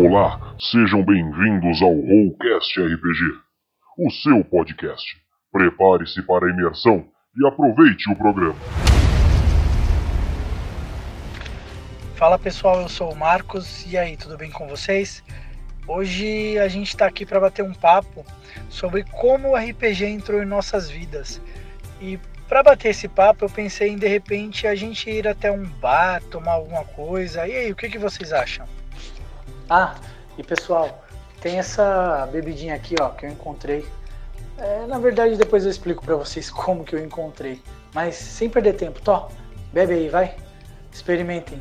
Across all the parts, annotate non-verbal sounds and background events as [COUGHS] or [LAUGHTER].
Olá, sejam bem-vindos ao Rollcast RPG, o seu podcast. Prepare-se para a imersão e aproveite o programa. Fala pessoal, eu sou o Marcos, e aí, tudo bem com vocês? Hoje a gente está aqui para bater um papo sobre como o RPG entrou em nossas vidas. E para bater esse papo, eu pensei em de repente a gente ir até um bar, tomar alguma coisa. E aí, o que, que vocês acham? Ah, e pessoal, tem essa bebidinha aqui, ó, que eu encontrei. É, na verdade, depois eu explico para vocês [LAUGHS] como que eu encontrei. Mas sem perder tempo, Tó, bebe aí, vai. Experimentem.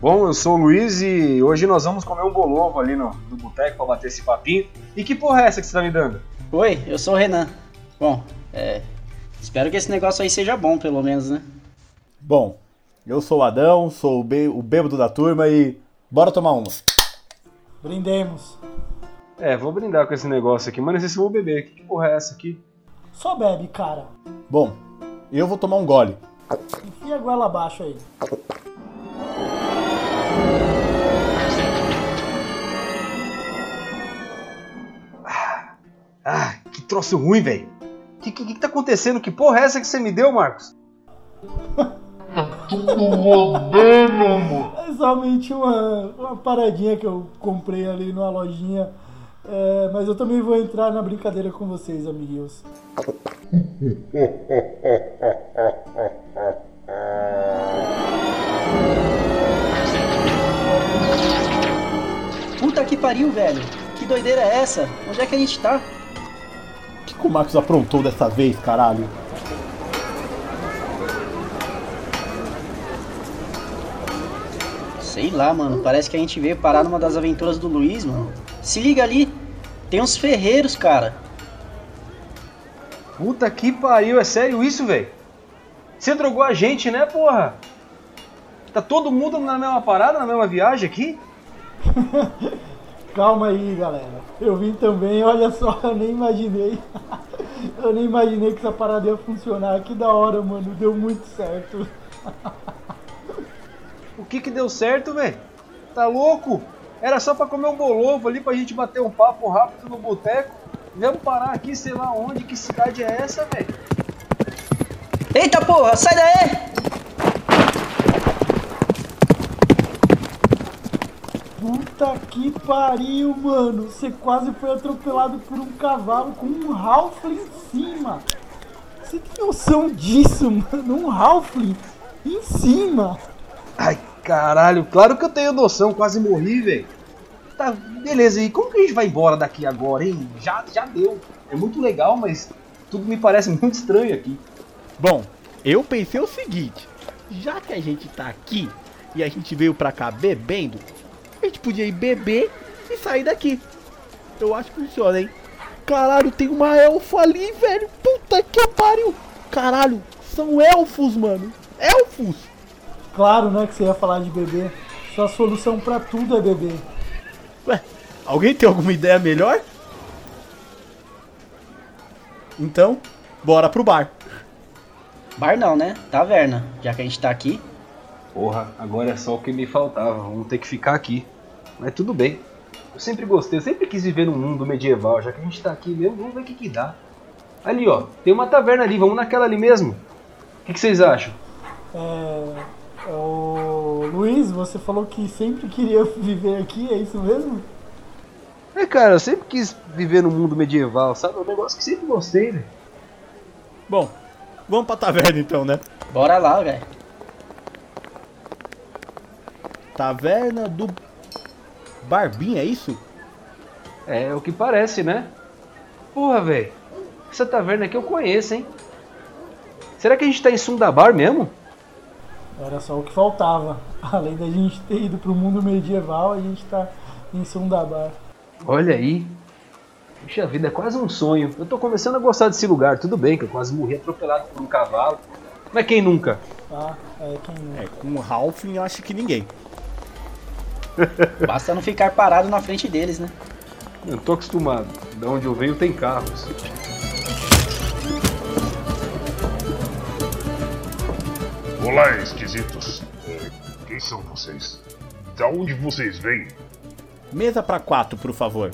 Bom, eu sou o Luiz e hoje nós vamos comer um bolovo ali no, no boteco pra bater esse papinho. E que porra é essa que você tá me dando? Oi, eu sou o Renan. Bom, é. Espero que esse negócio aí seja bom, pelo menos, né? Bom, eu sou o Adão, sou o, bê- o bêbado da turma e bora tomar uma. Brindemos. É, vou brindar com esse negócio aqui, mas não sei se eu vou beber. Que porra é essa aqui? Só bebe, cara. Bom, eu vou tomar um gole. Enfia a goela abaixo aí. Ah, que troço ruim, velho. Que, que que tá acontecendo? Que porra é essa que você me deu, Marcos? [LAUGHS] É somente uma, uma paradinha que eu comprei ali numa lojinha. É, mas eu também vou entrar na brincadeira com vocês, amiguinhos. Puta que pariu, velho. Que doideira é essa? Onde é que a gente tá? O que, que o Marcos aprontou dessa vez, caralho? Sei lá, mano. Parece que a gente veio parar numa das aventuras do Luiz, mano. Se liga ali. Tem uns ferreiros, cara. Puta que pariu, é sério isso, velho? Você drogou a gente, né, porra? Tá todo mundo na mesma parada, na mesma viagem aqui? [LAUGHS] Calma aí, galera. Eu vim também, olha só, eu nem imaginei. [LAUGHS] Eu nem imaginei que essa parada ia funcionar. Que da hora, mano. Deu muito certo. [LAUGHS] O que que deu certo, velho? Tá louco? Era só pra comer um bolovo ali pra gente bater um papo rápido no boteco. Vamos parar aqui, sei lá onde, que cidade é essa, velho? Eita porra, sai daí! Puta que pariu, mano. Você quase foi atropelado por um cavalo com um Halfling em cima. Você tem noção disso, [LAUGHS] mano? Um Halfling em cima. Ai, caralho, claro que eu tenho noção, quase morri, velho. Tá, beleza, e como que a gente vai embora daqui agora, hein? Já, já deu. É muito legal, mas tudo me parece [LAUGHS] muito estranho aqui. Bom, eu pensei o seguinte: já que a gente tá aqui e a gente veio pra cá bebendo, a gente podia ir beber e sair daqui. Eu acho que funciona, hein? Caralho, tem uma elfa ali, velho. Puta que pariu. Caralho, são elfos, mano. Elfos. Claro, né, que você ia falar de beber. Sua solução pra tudo é beber. Ué, alguém tem alguma ideia melhor? Então, bora pro bar. Bar não, né? Taverna. Já que a gente tá aqui. Porra, agora é só o que me faltava, vamos ter que ficar aqui. Mas tudo bem. Eu sempre gostei, eu sempre quis viver num mundo medieval, já que a gente tá aqui mesmo, vamos ver o que que dá. Ali ó, tem uma taverna ali, vamos naquela ali mesmo. O que, que vocês acham? É. O Luiz, você falou que sempre queria viver aqui, é isso mesmo? É cara, eu sempre quis viver num mundo medieval, sabe? É um negócio que sempre gostei, velho. Bom, vamos pra taverna então, né? Bora lá, velho. Taverna do Barbim, é isso? É o que parece, né? Porra, velho. Essa taverna aqui eu conheço, hein? Será que a gente tá em Sundabar mesmo? Era só o que faltava. [LAUGHS] Além da gente ter ido pro mundo medieval, a gente tá em Sundabar. Olha aí. Puxa vida, é quase um sonho. Eu tô começando a gostar desse lugar. Tudo bem que eu quase morri atropelado por um cavalo. Mas quem nunca? Tá? É quem não. É, com o Halfling eu acho que ninguém. [LAUGHS] Basta não ficar parado na frente deles, né? Eu tô acostumado. Da onde eu venho tem carros. Olá, esquisitos. É, quem são vocês? Da onde vocês vêm? Mesa pra quatro, por favor.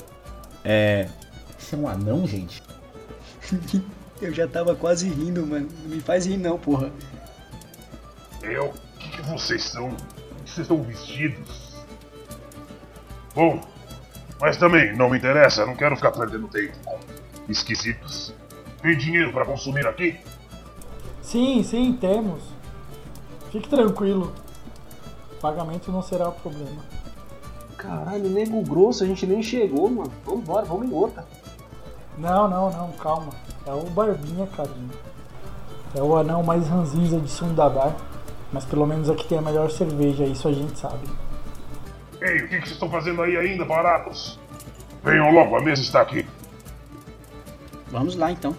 É. Você é um anão, gente? [LAUGHS] Eu já tava quase rindo, mano. Não me faz rir não, porra. Eu? O que, que vocês são? O que vocês estão vestidos? Bom, mas também não me interessa, não quero ficar perdendo tempo com esquisitos. Tem dinheiro pra consumir aqui? Sim, sim, temos. Fique tranquilo. Pagamento não será o problema. Caralho, nego grosso, a gente nem chegou, mano. Vambora, vamos em outra. Não, não, não, calma. É o Barbinha, carinho. É o anão mais ranzinza de Sundabar. Mas pelo menos aqui tem a melhor cerveja, isso a gente sabe. Ei, o que, que vocês estão fazendo aí ainda, baratos? Venham logo, a mesa está aqui. Vamos lá então.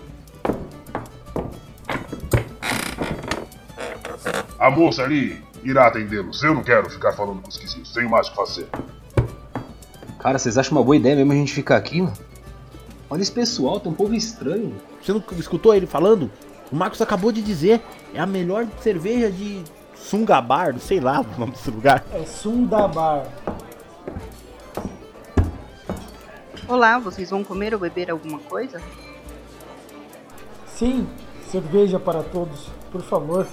A moça ali irá atendê-los. Eu não quero ficar falando com esquisitos, tenho mais o que fazer. Cara, vocês acham uma boa ideia mesmo a gente ficar aqui, mano? Olha esse pessoal, tem um povo estranho. Você não escutou ele falando? O Marcos acabou de dizer, é a melhor cerveja de Sungabar, sei lá [LAUGHS] o nome desse lugar. É Sundabar. Olá, vocês vão comer ou beber alguma coisa? Sim, cerveja para todos, por favor.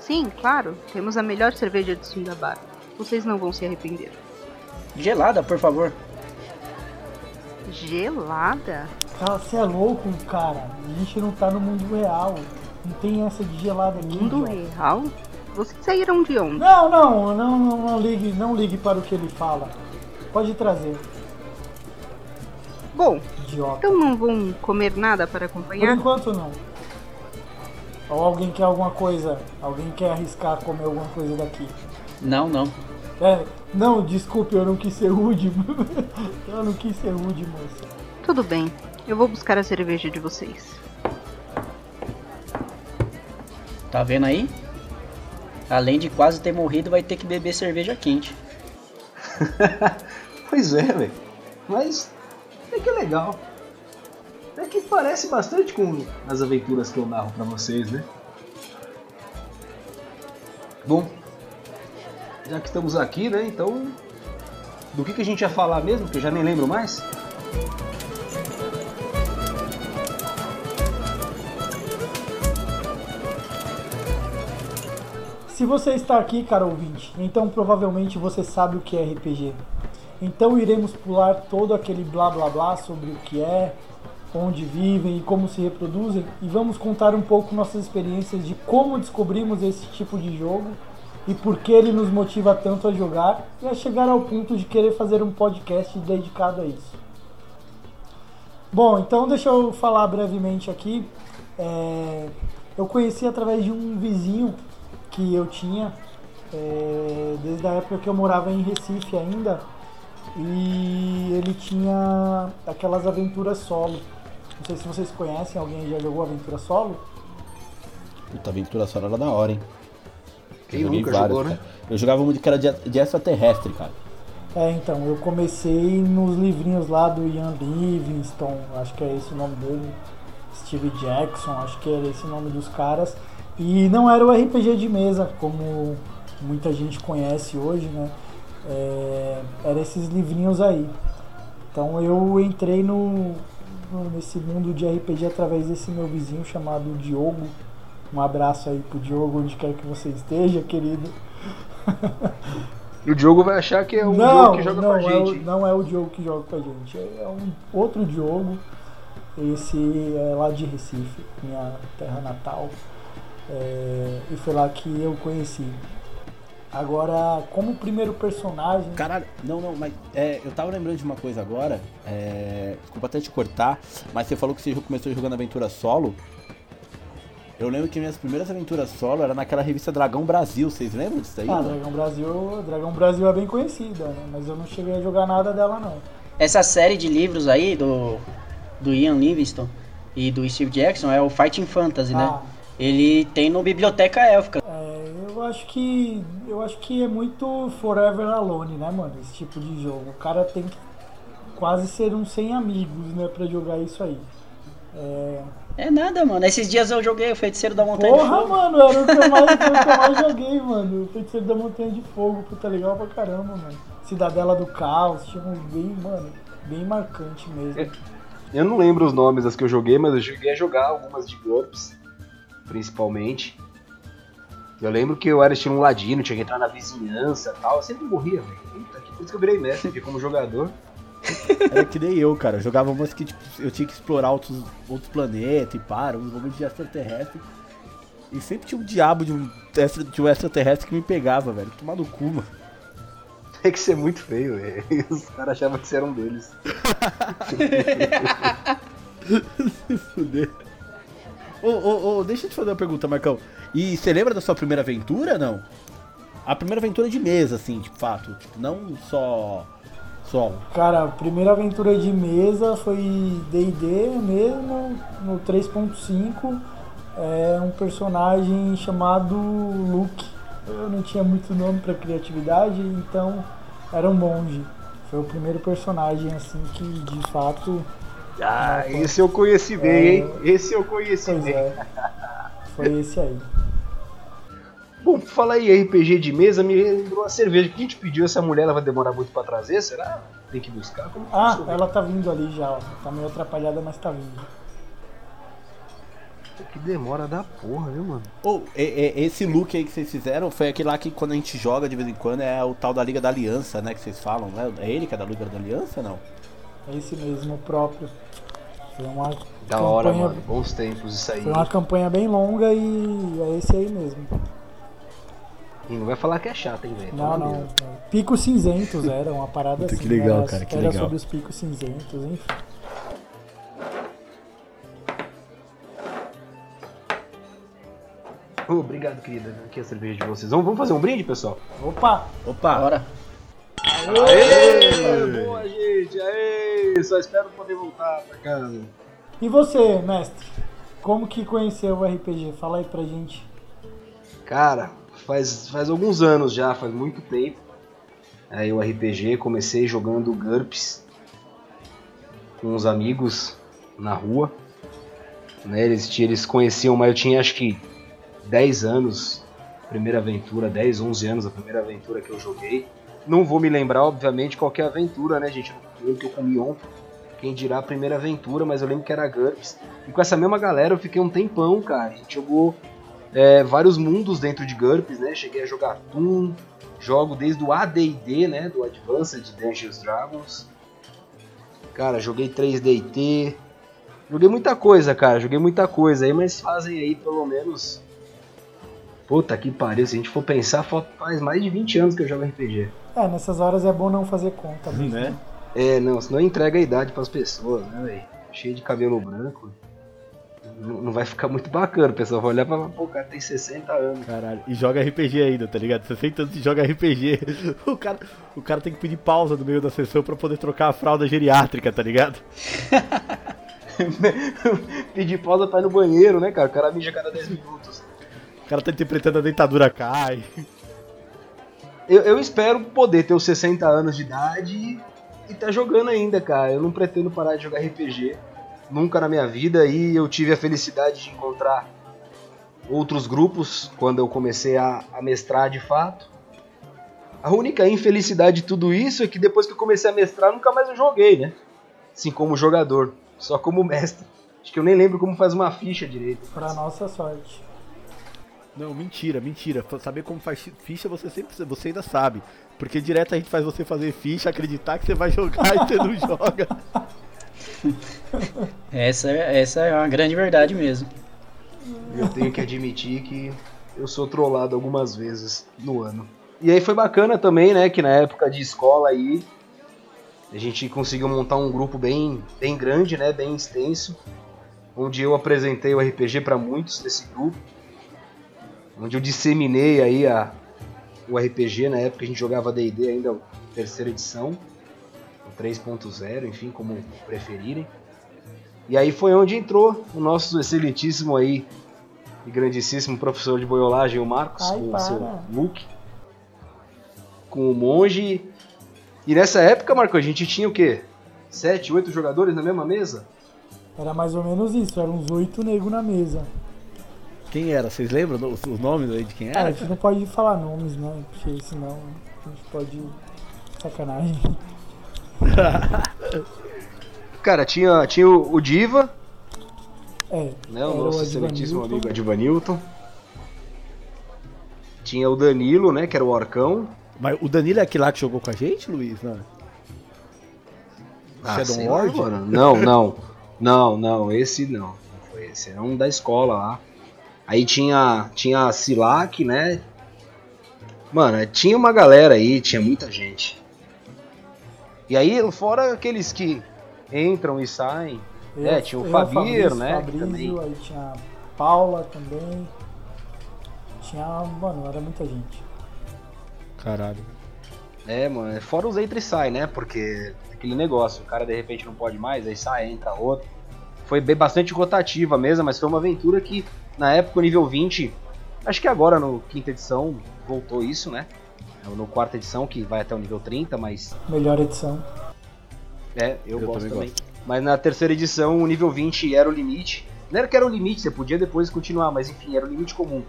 Sim, claro. Temos a melhor cerveja de Sundabar. Vocês não vão se arrepender. Gelada, por favor. Gelada? Ah, você é louco, cara. A gente não tá no mundo real. Não tem essa de gelada aqui. Mundo real? Vocês saíram de onde? Não, não, não, não, não ligue, não ligue para o que ele fala. Pode trazer, Bom, idiota. então não vão comer nada para Por acompanhar? enquanto não. Ou alguém quer alguma coisa? Alguém quer arriscar comer alguma coisa daqui? Não, não. É, não, desculpe, eu não quis ser rude. [LAUGHS] eu não quis ser rude, moça. Tudo bem. Eu vou buscar a cerveja de vocês. Tá vendo aí? Além de quase ter morrido, vai ter que beber cerveja quente. [LAUGHS] Pois é, velho. Mas é que é legal. É que parece bastante com as aventuras que eu narro pra vocês, né? Bom, já que estamos aqui, né? Então, do que, que a gente ia falar mesmo? Que eu já nem lembro mais. Se você está aqui, cara ouvinte, então provavelmente você sabe o que é RPG. Então iremos pular todo aquele blá blá blá sobre o que é, onde vivem e como se reproduzem e vamos contar um pouco nossas experiências de como descobrimos esse tipo de jogo e por que ele nos motiva tanto a jogar e a chegar ao ponto de querer fazer um podcast dedicado a isso. Bom, então deixa eu falar brevemente aqui. É, eu conheci através de um vizinho que eu tinha é, desde a época que eu morava em Recife ainda e ele tinha aquelas aventuras solo. Não sei se vocês conhecem, alguém já jogou aventura solo? Puta, aventura só era da hora, hein? Quem Eu joguei nunca jogou, né? cara. Eu jogava muito que era de, de extraterrestre, cara. É, então, eu comecei nos livrinhos lá do Ian Livingstone, acho que é esse o nome dele, Steve Jackson, acho que era esse o nome dos caras. E não era o RPG de mesa, como muita gente conhece hoje, né? É, era esses livrinhos aí. Então eu entrei no- nesse mundo de RPG através desse meu vizinho chamado Diogo. Um abraço aí pro Diogo, onde quer que você esteja, querido. E o Diogo vai achar que é um não, jogo que joga não com a é gente. o, não é o Diogo que joga com a gente, é um outro Diogo. Esse é lá de Recife, minha terra natal. É, e foi lá que eu conheci. Agora, como primeiro personagem. Caralho, não, não, mas é, eu tava lembrando de uma coisa agora. É, desculpa até te cortar, mas você falou que você começou jogando aventura solo. Eu lembro que minhas primeiras aventuras solo era naquela revista Dragão Brasil, vocês lembram disso aí? Ah? Dragão Brasil, Dragão Brasil é bem conhecida, né? Mas eu não cheguei a jogar nada dela não. Essa série de livros aí do, do Ian Livingstone e do Steve Jackson é o Fighting Fantasy, né? Ah, Ele tem no Biblioteca Élfica. é, eu acho que. Eu acho que é muito Forever Alone, né, mano? Esse tipo de jogo. O cara tem que quase ser um sem amigos, né, pra jogar isso aí. É, É nada, mano. Esses dias eu joguei o Feiticeiro da Montanha de Porra, Fogo. mano, era o que eu mais, que eu mais [LAUGHS] joguei, mano. O Feiticeiro da Montanha de Fogo, puta legal pra caramba, mano. Cidadela do Caos, um bem, mano, bem marcante mesmo. É. Eu não lembro os nomes das que eu joguei, mas eu cheguei a jogar algumas de GURPS, principalmente. Eu lembro que eu era estilo um ladino, tinha que entrar na vizinhança e tal. Eu sempre morria, velho. Por isso que eu virei mestre, como jogador. [LAUGHS] Era que nem eu, cara. Eu jogava umas que tipo, eu tinha que explorar outros, outros planetas e para, uns momentos de extraterrestre. E sempre tinha um diabo de um, extra, de um extraterrestre que me pegava, velho. Tomar no cu, mano. Tem que ser muito feio, velho. Os caras achavam que você era um deles. [LAUGHS] Se fuder. Ô, ô, ô, deixa eu te fazer uma pergunta, Marcão. E você lembra da sua primeira aventura, não? A primeira aventura de mesa, assim, de fato. Tipo, não só solo. Cara, a primeira aventura de mesa foi D&D mesmo, no 3.5. É um personagem chamado Luke. Eu não tinha muito nome para criatividade, então era um monge. Foi o primeiro personagem assim que de fato ah, esse eu conheci bem, é... hein? Esse eu conheci pois bem. É. [LAUGHS] Foi esse aí. Bom, falar aí RPG de mesa, me lembrou a cerveja que a gente pediu. Essa mulher ela vai demorar muito pra trazer, será? Tem que buscar? Como ah, ela tá vindo ali já, ó. Tá meio atrapalhada, mas tá vindo. Que demora da porra, viu, mano? Ou, oh, esse look aí que vocês fizeram foi aquele lá que quando a gente joga de vez em quando é o tal da Liga da Aliança, né? Que vocês falam, né? É ele que é da Liga da Aliança, não? É esse mesmo, o próprio. Foi uma da campanha, hora, mano. Bons tempos isso aí. Foi uma campanha bem longa e é esse aí mesmo. E não vai falar que é chato, hein, velho? Não, não. Picos cinzentos era uma parada Muito assim. Que legal, era, cara, que era legal. sobre os picos cinzentos, enfim. Oh, obrigado, querida. Aqui é a cerveja de vocês. Vamos, vamos fazer um brinde, pessoal? Opa! Opa! Bora! Aê! Boa, gente! Aê! Só espero poder voltar pra casa. E você, mestre? Como que conheceu o RPG? Fala aí pra gente. Cara, faz, faz alguns anos já, faz muito tempo. Aí o RPG, comecei jogando GURPS com uns amigos na rua. Né, eles, eles conheciam, mas eu tinha acho que 10 anos, primeira aventura, 10, 11 anos a primeira aventura que eu joguei. Não vou me lembrar, obviamente, qual é aventura, né, gente? Eu que eu comi ontem. Quem dirá a primeira aventura, mas eu lembro que era GURPS. E com essa mesma galera eu fiquei um tempão, cara. A gente jogou é, vários mundos dentro de GURPS, né? Cheguei a jogar Toon, jogo desde o AD&D, né? Do Advanced Dungeons Dragons. Cara, joguei 3DT. Joguei muita coisa, cara. Joguei muita coisa aí, mas fazem aí pelo menos. Puta que pariu, se a gente for pensar, faz mais de 20 anos que eu jogo RPG. É, nessas horas é bom não fazer conta mesmo. Né? É, não, senão entrega a idade pras pessoas, né, velho? Cheio de cabelo branco não vai ficar muito bacana. O pessoal vai olhar e falar, pô, o cara tem 60 anos. Caralho, e joga RPG ainda, tá ligado? 60 anos e joga RPG. O cara, o cara tem que pedir pausa no meio da sessão pra poder trocar a fralda geriátrica, tá ligado? [LAUGHS] pedir pausa pra ir no banheiro, né, cara? O cara mija a cada 10 minutos. O cara tá interpretando a dentadura cai. Eu, eu espero poder ter os 60 anos de idade e tá jogando ainda, cara. Eu não pretendo parar de jogar RPG nunca na minha vida e eu tive a felicidade de encontrar outros grupos quando eu comecei a, a mestrar de fato. A única infelicidade de tudo isso é que depois que eu comecei a mestrar, nunca mais eu joguei, né? Assim como jogador, só como mestre. Acho que eu nem lembro como faz uma ficha direito. Pra nossa sorte. Não, mentira, mentira. Saber como faz ficha você sempre você ainda sabe. Porque direto a gente faz você fazer ficha, acreditar que você vai [LAUGHS] jogar e você não joga. [LAUGHS] Essa, essa é uma grande verdade mesmo. Eu tenho que admitir que eu sou trollado algumas vezes no ano. E aí foi bacana também, né, que na época de escola aí a gente conseguiu montar um grupo bem, bem grande, né, bem extenso, onde eu apresentei o RPG para muitos desse grupo, onde eu disseminei aí a, o RPG, na época a gente jogava D&D ainda, terceira edição, 3.0, enfim, como preferirem. E aí foi onde entrou o nosso excelentíssimo aí e grandíssimo professor de boiolagem, o Marcos, Ai, com o seu look, com o monge. E nessa época, Marco, a gente tinha o quê? Sete, oito jogadores na mesma mesa? Era mais ou menos isso, eram uns oito negros na mesa. Quem era? Vocês lembram os, os nomes aí de quem É, era? a gente não pode falar nomes, né? Porque senão a gente pode Sacanagem. [LAUGHS] Cara, tinha, tinha o, o Diva, É. né? O era nosso excelentíssimo amigo Adivanilton. Tinha o Danilo, né? Que era o Orcão. Mas o Danilo é aquele lá que jogou com a gente, Luiz? Não. Shadow Ah, lá, Lord? mano. Não, não. Não, não, esse não. Não foi esse. Era um da escola lá. Aí tinha, tinha a Silac, né? Mano, tinha uma galera aí, tinha muita gente. E aí, fora aqueles que entram e saem. É, tinha o eu, Fabir, né, Fabrício, também- aí tinha a Paula também. Tinha. Mano, era muita gente. Caralho. É, mano, fora os entra e sai, né? Porque aquele negócio, o cara de repente não pode mais, aí sai, entra outro. Foi bem bastante rotativa mesmo, mas foi uma aventura que na época o nível 20, acho que agora no quinta edição voltou isso, né? No quarta edição que vai até o nível 30, mas Melhor edição. é, eu, Eu gosto também também. Mas na terceira edição o nível 20 era o limite. Não era que era o limite, você podia depois continuar, mas enfim, era o limite comum.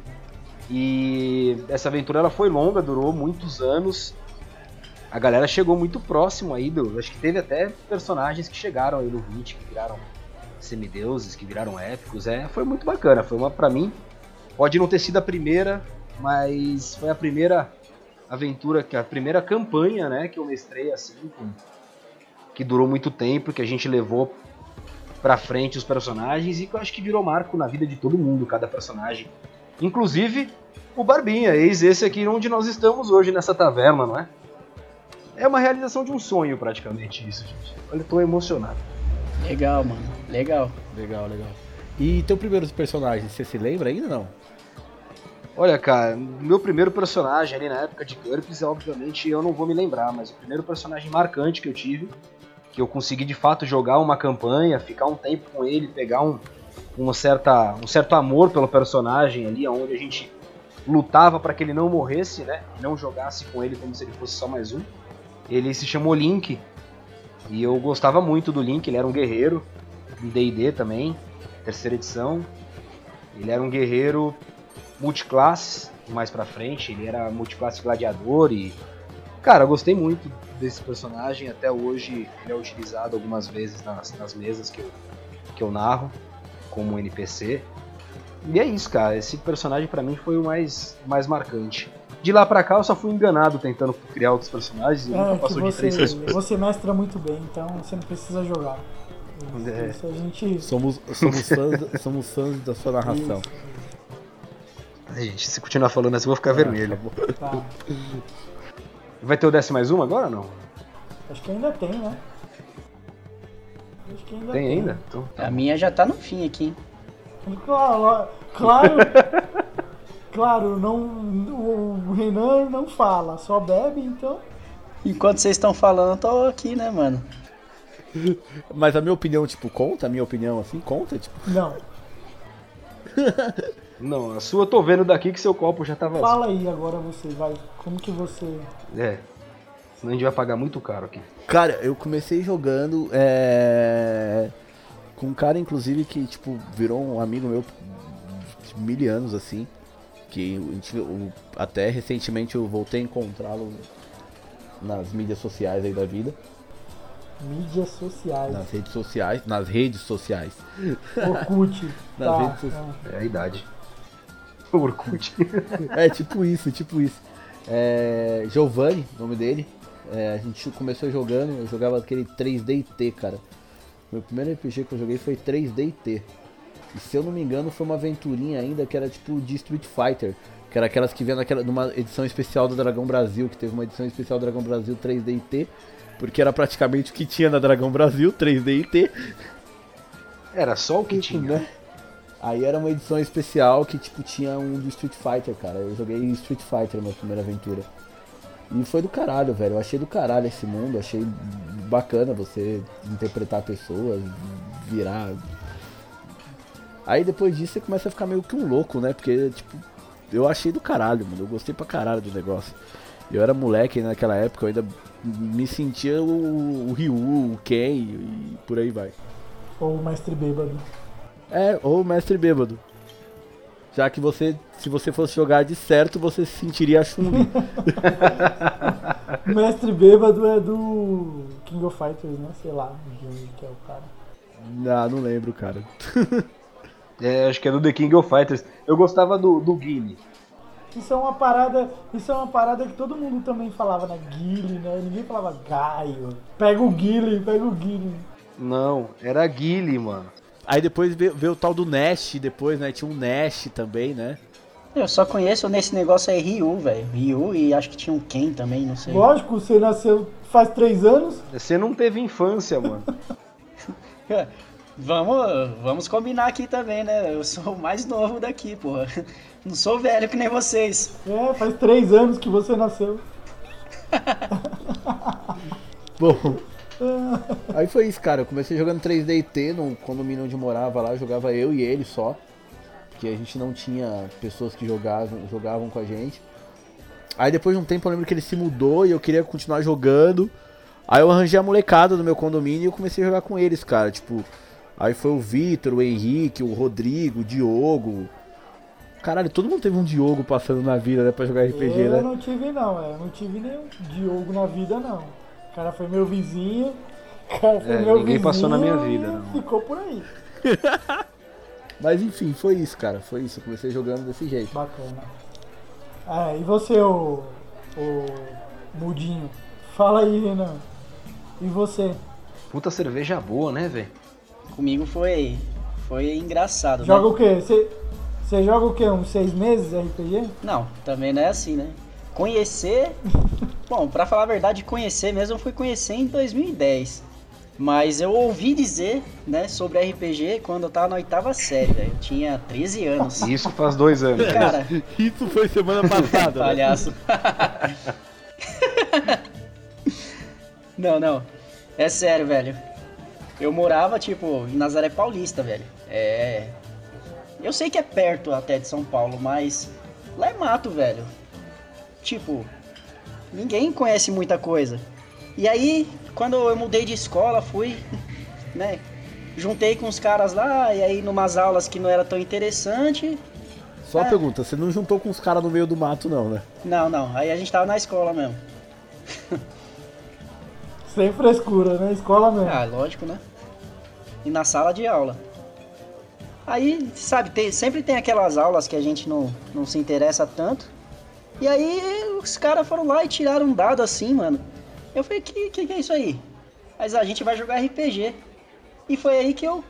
E essa aventura ela foi longa, durou muitos anos. A galera chegou muito próximo aí do. Acho que teve até personagens que chegaram aí no 20, que viraram semideuses, que viraram épicos. É, foi muito bacana. Foi uma, pra mim, pode não ter sido a primeira, mas foi a primeira aventura, que a primeira campanha, né, que eu mestrei assim, com, que durou muito tempo, que a gente levou pra frente os personagens e que eu acho que virou marco na vida de todo mundo, cada personagem. Inclusive o Barbinha, eis esse aqui onde nós estamos hoje nessa taverna, não é? É uma realização de um sonho praticamente isso, gente. Olha, eu tô emocionado. Legal, mano. Legal. Legal, legal. E teu primeiro personagem, você se lembra ainda não? Olha, cara, meu primeiro personagem ali na época de GURPS, obviamente eu não vou me lembrar, mas o primeiro personagem marcante que eu tive, que eu consegui de fato jogar uma campanha, ficar um tempo com ele, pegar um, uma certa, um certo amor pelo personagem ali, onde a gente lutava para que ele não morresse, né? Não jogasse com ele como se ele fosse só mais um. Ele se chamou Link, e eu gostava muito do Link, ele era um guerreiro, em D&D também, terceira edição. Ele era um guerreiro multiclasses, mais pra frente, ele era multiclasse gladiador e. Cara, eu gostei muito desse personagem, até hoje ele é utilizado algumas vezes nas, nas mesas que eu, que eu narro, como NPC. E é isso, cara, esse personagem pra mim foi o mais, mais marcante. De lá pra cá eu só fui enganado tentando criar outros personagens e nunca É, que passou de você, três pessoas. você mestra muito bem, então você não precisa jogar. É. Isso a gente. Somos, somos, fãs, somos fãs da sua narração. Ai, gente, se continuar falando assim eu vou ficar vermelho. Tá. Vai ter o décimo mais um agora ou não? Acho que ainda tem, né? Acho que ainda Tem ainda? Então, tá A minha já tá no fim aqui. hein? Claro, claro, [LAUGHS] claro, não, o Renan não fala, só bebe, então. Enquanto vocês estão falando, eu tô aqui, né, mano? Mas a minha opinião, tipo, conta? A minha opinião, assim, conta? Tipo, Não, [LAUGHS] Não, a sua eu tô vendo daqui que seu copo já tá vazio. fala aí agora você, vai. Como que você. É. Senão a gente vai pagar muito caro aqui. Cara, eu comecei jogando é... com um cara, inclusive, que, tipo, virou um amigo meu de mil anos, assim. Que a gente, eu- até recentemente eu voltei a encontrá-lo nas mídias sociais aí da vida. Mídias sociais. Nas redes sociais. Nas redes sociais. Orkut. [LAUGHS] Nas tá, redes sociais. É a idade. Orkut. [LAUGHS] É, tipo isso, tipo isso. É, Giovanni, nome dele. É, a gente começou jogando, eu jogava aquele 3D T, cara. Meu primeiro RPG que eu joguei foi 3D T. E se eu não me engano, foi uma aventurinha ainda que era tipo de Street Fighter. Que era aquelas que vinha naquela, numa edição especial do Dragão Brasil, que teve uma edição especial do Dragão Brasil 3D T. Porque era praticamente o que tinha na Dragão Brasil, 3D T. Era só o que tinha. Aí era uma edição especial que tipo tinha um do Street Fighter, cara. Eu joguei Street Fighter minha primeira aventura. E foi do caralho, velho. Eu achei do caralho esse mundo, achei bacana você interpretar pessoas, virar. Aí depois disso você começa a ficar meio que um louco, né? Porque, tipo, eu achei do caralho, mano. Eu gostei pra caralho do negócio. Eu era moleque naquela época, eu ainda me sentia o, o Ryu, o Ken e por aí vai. Ou o mestre bêbado. É, ou mestre bêbado. Já que você se você fosse jogar de certo, você se sentiria a Chun-Li. [LAUGHS] Mestre bêbado é do King of Fighters, né? Sei lá, que é o cara. ah, não lembro, cara. [LAUGHS] É, acho que é do The King of Fighters. Eu gostava do, do Guile. Isso é uma parada, isso é uma parada que todo mundo também falava, né? Guile, né? Ninguém falava Gaio. Pega o Guile, pega o Guile. Não, era Guile, mano. Aí depois veio, veio o tal do Nash, depois, né? Tinha um Nash também, né? Eu só conheço nesse negócio aí Ryu, velho. Ryu e acho que tinha um Ken também, não sei. Lógico, você nasceu faz três anos. Você não teve infância, mano. [LAUGHS] Vamos, vamos combinar aqui também, né? Eu sou o mais novo daqui, porra. Não sou velho que nem vocês. É, faz três anos que você nasceu. [LAUGHS] Bom, [LAUGHS] aí foi isso, cara. Eu comecei jogando 3DT no condomínio onde eu morava lá, jogava eu e ele só. Porque a gente não tinha pessoas que jogavam, jogavam com a gente. Aí depois de um tempo eu lembro que ele se mudou e eu queria continuar jogando. Aí eu arranjei a molecada do meu condomínio e eu comecei a jogar com eles, cara. Tipo, aí foi o Vitor, o Henrique, o Rodrigo, o Diogo. Caralho, todo mundo teve um Diogo passando na vida, né, pra jogar RPG, eu né? não tive não, é. eu não tive nenhum Diogo na vida não. O cara foi meu vizinho. O cara foi É, meu ninguém vizinho passou na minha vida, não. Ficou por aí. [LAUGHS] Mas enfim, foi isso, cara. Foi isso. Eu comecei jogando desse jeito. Bacana. É, e você, o, o Mudinho? Fala aí, Renan. E você? Puta cerveja boa, né, velho? Comigo foi, foi engraçado, Joga né? o quê? Você, você joga o quê? Uns seis meses RPG? Não, também não é assim, né? Conhecer. [LAUGHS] Bom, pra falar a verdade, conhecer mesmo, eu fui conhecer em 2010. Mas eu ouvi dizer, né, sobre RPG quando eu tava na oitava série, velho. Eu tinha 13 anos. [LAUGHS] Isso faz dois anos. Cara, Isso foi semana passada. né? palhaço. [LAUGHS] não, não. É sério, velho. Eu morava, tipo, em Nazaré Paulista, velho. É. Eu sei que é perto até de São Paulo, mas lá é mato, velho. Tipo, ninguém conhece muita coisa. E aí, quando eu mudei de escola, fui, [LAUGHS] né? Juntei com os caras lá, e aí numas aulas que não era tão interessante. Só uma É. pergunta, você não juntou com os caras no meio do mato, não, né? Não, não. Aí a gente tava na escola mesmo. [LAUGHS] Sem frescura, né? Escola mesmo. Ah, lógico, né? E na sala de aula. Aí, sabe, tem- sempre tem aquelas aulas que a gente não, não se interessa tanto. E aí os caras foram lá e tiraram um dado assim, mano. Eu falei, que, que que é isso aí? Mas a gente vai jogar RPG. E foi aí que eu.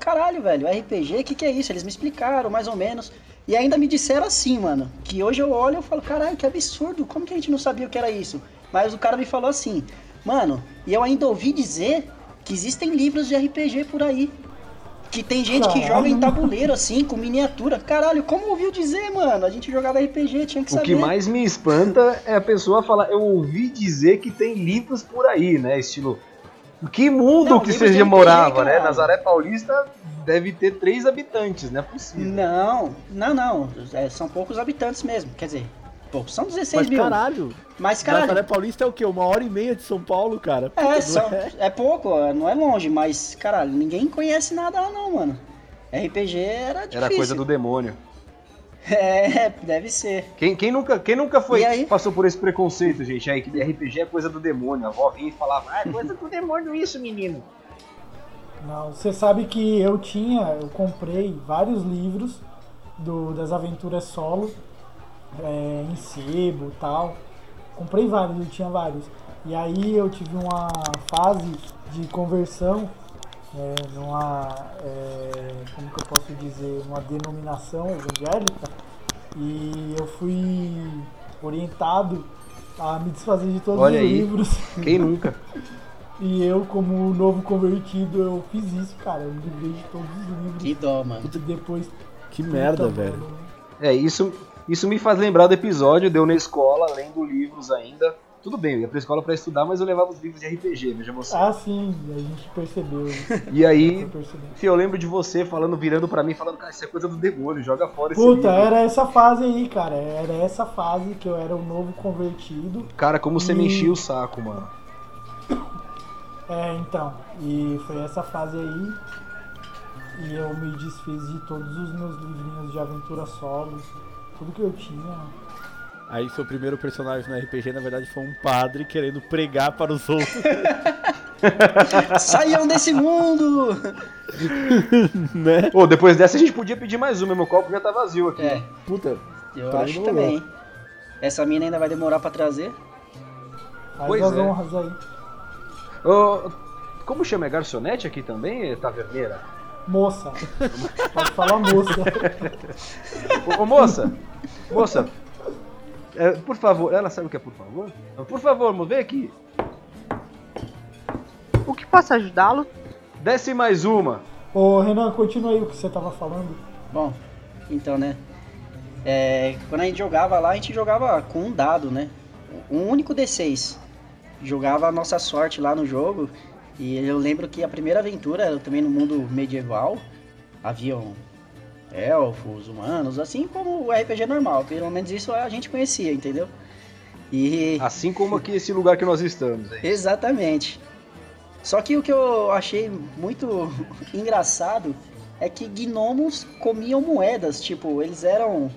Caralho, velho, RPG, que, que é isso? Eles me explicaram mais ou menos. E ainda me disseram assim, mano. Que hoje eu olho e falo, caralho, que absurdo. Como que a gente não sabia o que era isso? Mas o cara me falou assim, mano, e eu ainda ouvi dizer que existem livros de RPG por aí. Que tem gente que joga em tabuleiro assim, com miniatura. Caralho, como ouviu dizer, mano? A gente jogava RPG, tinha que O saber. que mais me espanta é a pessoa falar, eu ouvi dizer que tem livros por aí, né? Estilo. Que mundo Não, que você morava, RPG, né? Nazaré Paulista deve ter três habitantes, não é possível. Não, não, não. É, são poucos habitantes mesmo. Quer dizer, poucos. São 16 Mas mil. caralho, Mas, caralho, Nazaré Paulista é o quê? Uma hora e meia de São Paulo, cara? Puta, É, são, é? é pouco, não é longe, mas, caralho, ninguém conhece nada lá não, mano. RPG era difícil. Era coisa do demônio. [LAUGHS] É, deve ser. Quem, quem nunca, quem nunca foi, aí? passou por esse preconceito, gente? Aí que RPG é coisa do demônio. A avó vinha e falava, ah, é coisa do demônio isso, menino. Não, você sabe que eu tinha, eu comprei vários livros do, das aventuras solo, é, em sebo e tal. Comprei vários, eu tinha vários. E aí eu tive uma fase de conversão é, numa, é, como que eu posso dizer, uma denominação evangélica. E eu fui orientado a me desfazer de todos Olha os aí. livros. Quem nunca? [LAUGHS] E eu, como novo convertido, eu fiz isso, cara. Eu me livrei de todos os livros. Que dó, mano. E depois. Que merda, velho. mano. É, isso, isso me faz lembrar do episódio, deu na escola, lendo livros ainda. Tudo bem, eu ia pra escola pra estudar, mas eu levava os livros de RPG, veja você. Ah, sim, a gente percebeu isso. E aí. Fih, eu lembro de você falando, virando pra mim, falando, cara, isso é coisa do demônio, joga fora esse Puta, era essa fase aí, cara. Era essa fase que eu era um novo convertido. Cara, como você me E- enchia o saco, mano. É, então. E foi essa fase aí. E eu me desfiz de todos os meus livrinhos de aventura solo. Tudo que eu tinha. Aí seu primeiro personagem no RPG, na verdade, foi um padre querendo pregar para os outros. [LAUGHS] Saiam desse mundo! né? Ô, depois dessa a gente podia pedir mais uma, meu copo já tá vazio aqui. É, Puta, eu acho mim também. Essa mina ainda vai demorar pra trazer. Faz Pois as é. honras aí. Ô, como chama? É garçonete aqui também, taverneira? Moça. Pode falar moça. Ô, ô, moça! Moça! é, por favor, ela sabe o que é por favor? Por favor, mo- vem aqui. O que posso ajudá-lo? Desce mais uma. Ô Renan, continua aí o que você tava falando. Bom, então, né? É, quando a gente jogava lá, a gente jogava com um dado, né? Um único D6. Jogava a nossa sorte lá no jogo. E eu lembro que a primeira aventura, era também no mundo medieval, haviam elfos, humanos, assim como o RPG normal. Pelo menos isso a gente conhecia, entendeu? E. Assim como aqui esse lugar que nós estamos. Hein? Exatamente. Só que o que eu achei muito [LAUGHS] engraçado é que gnomos comiam moedas, tipo, eles eram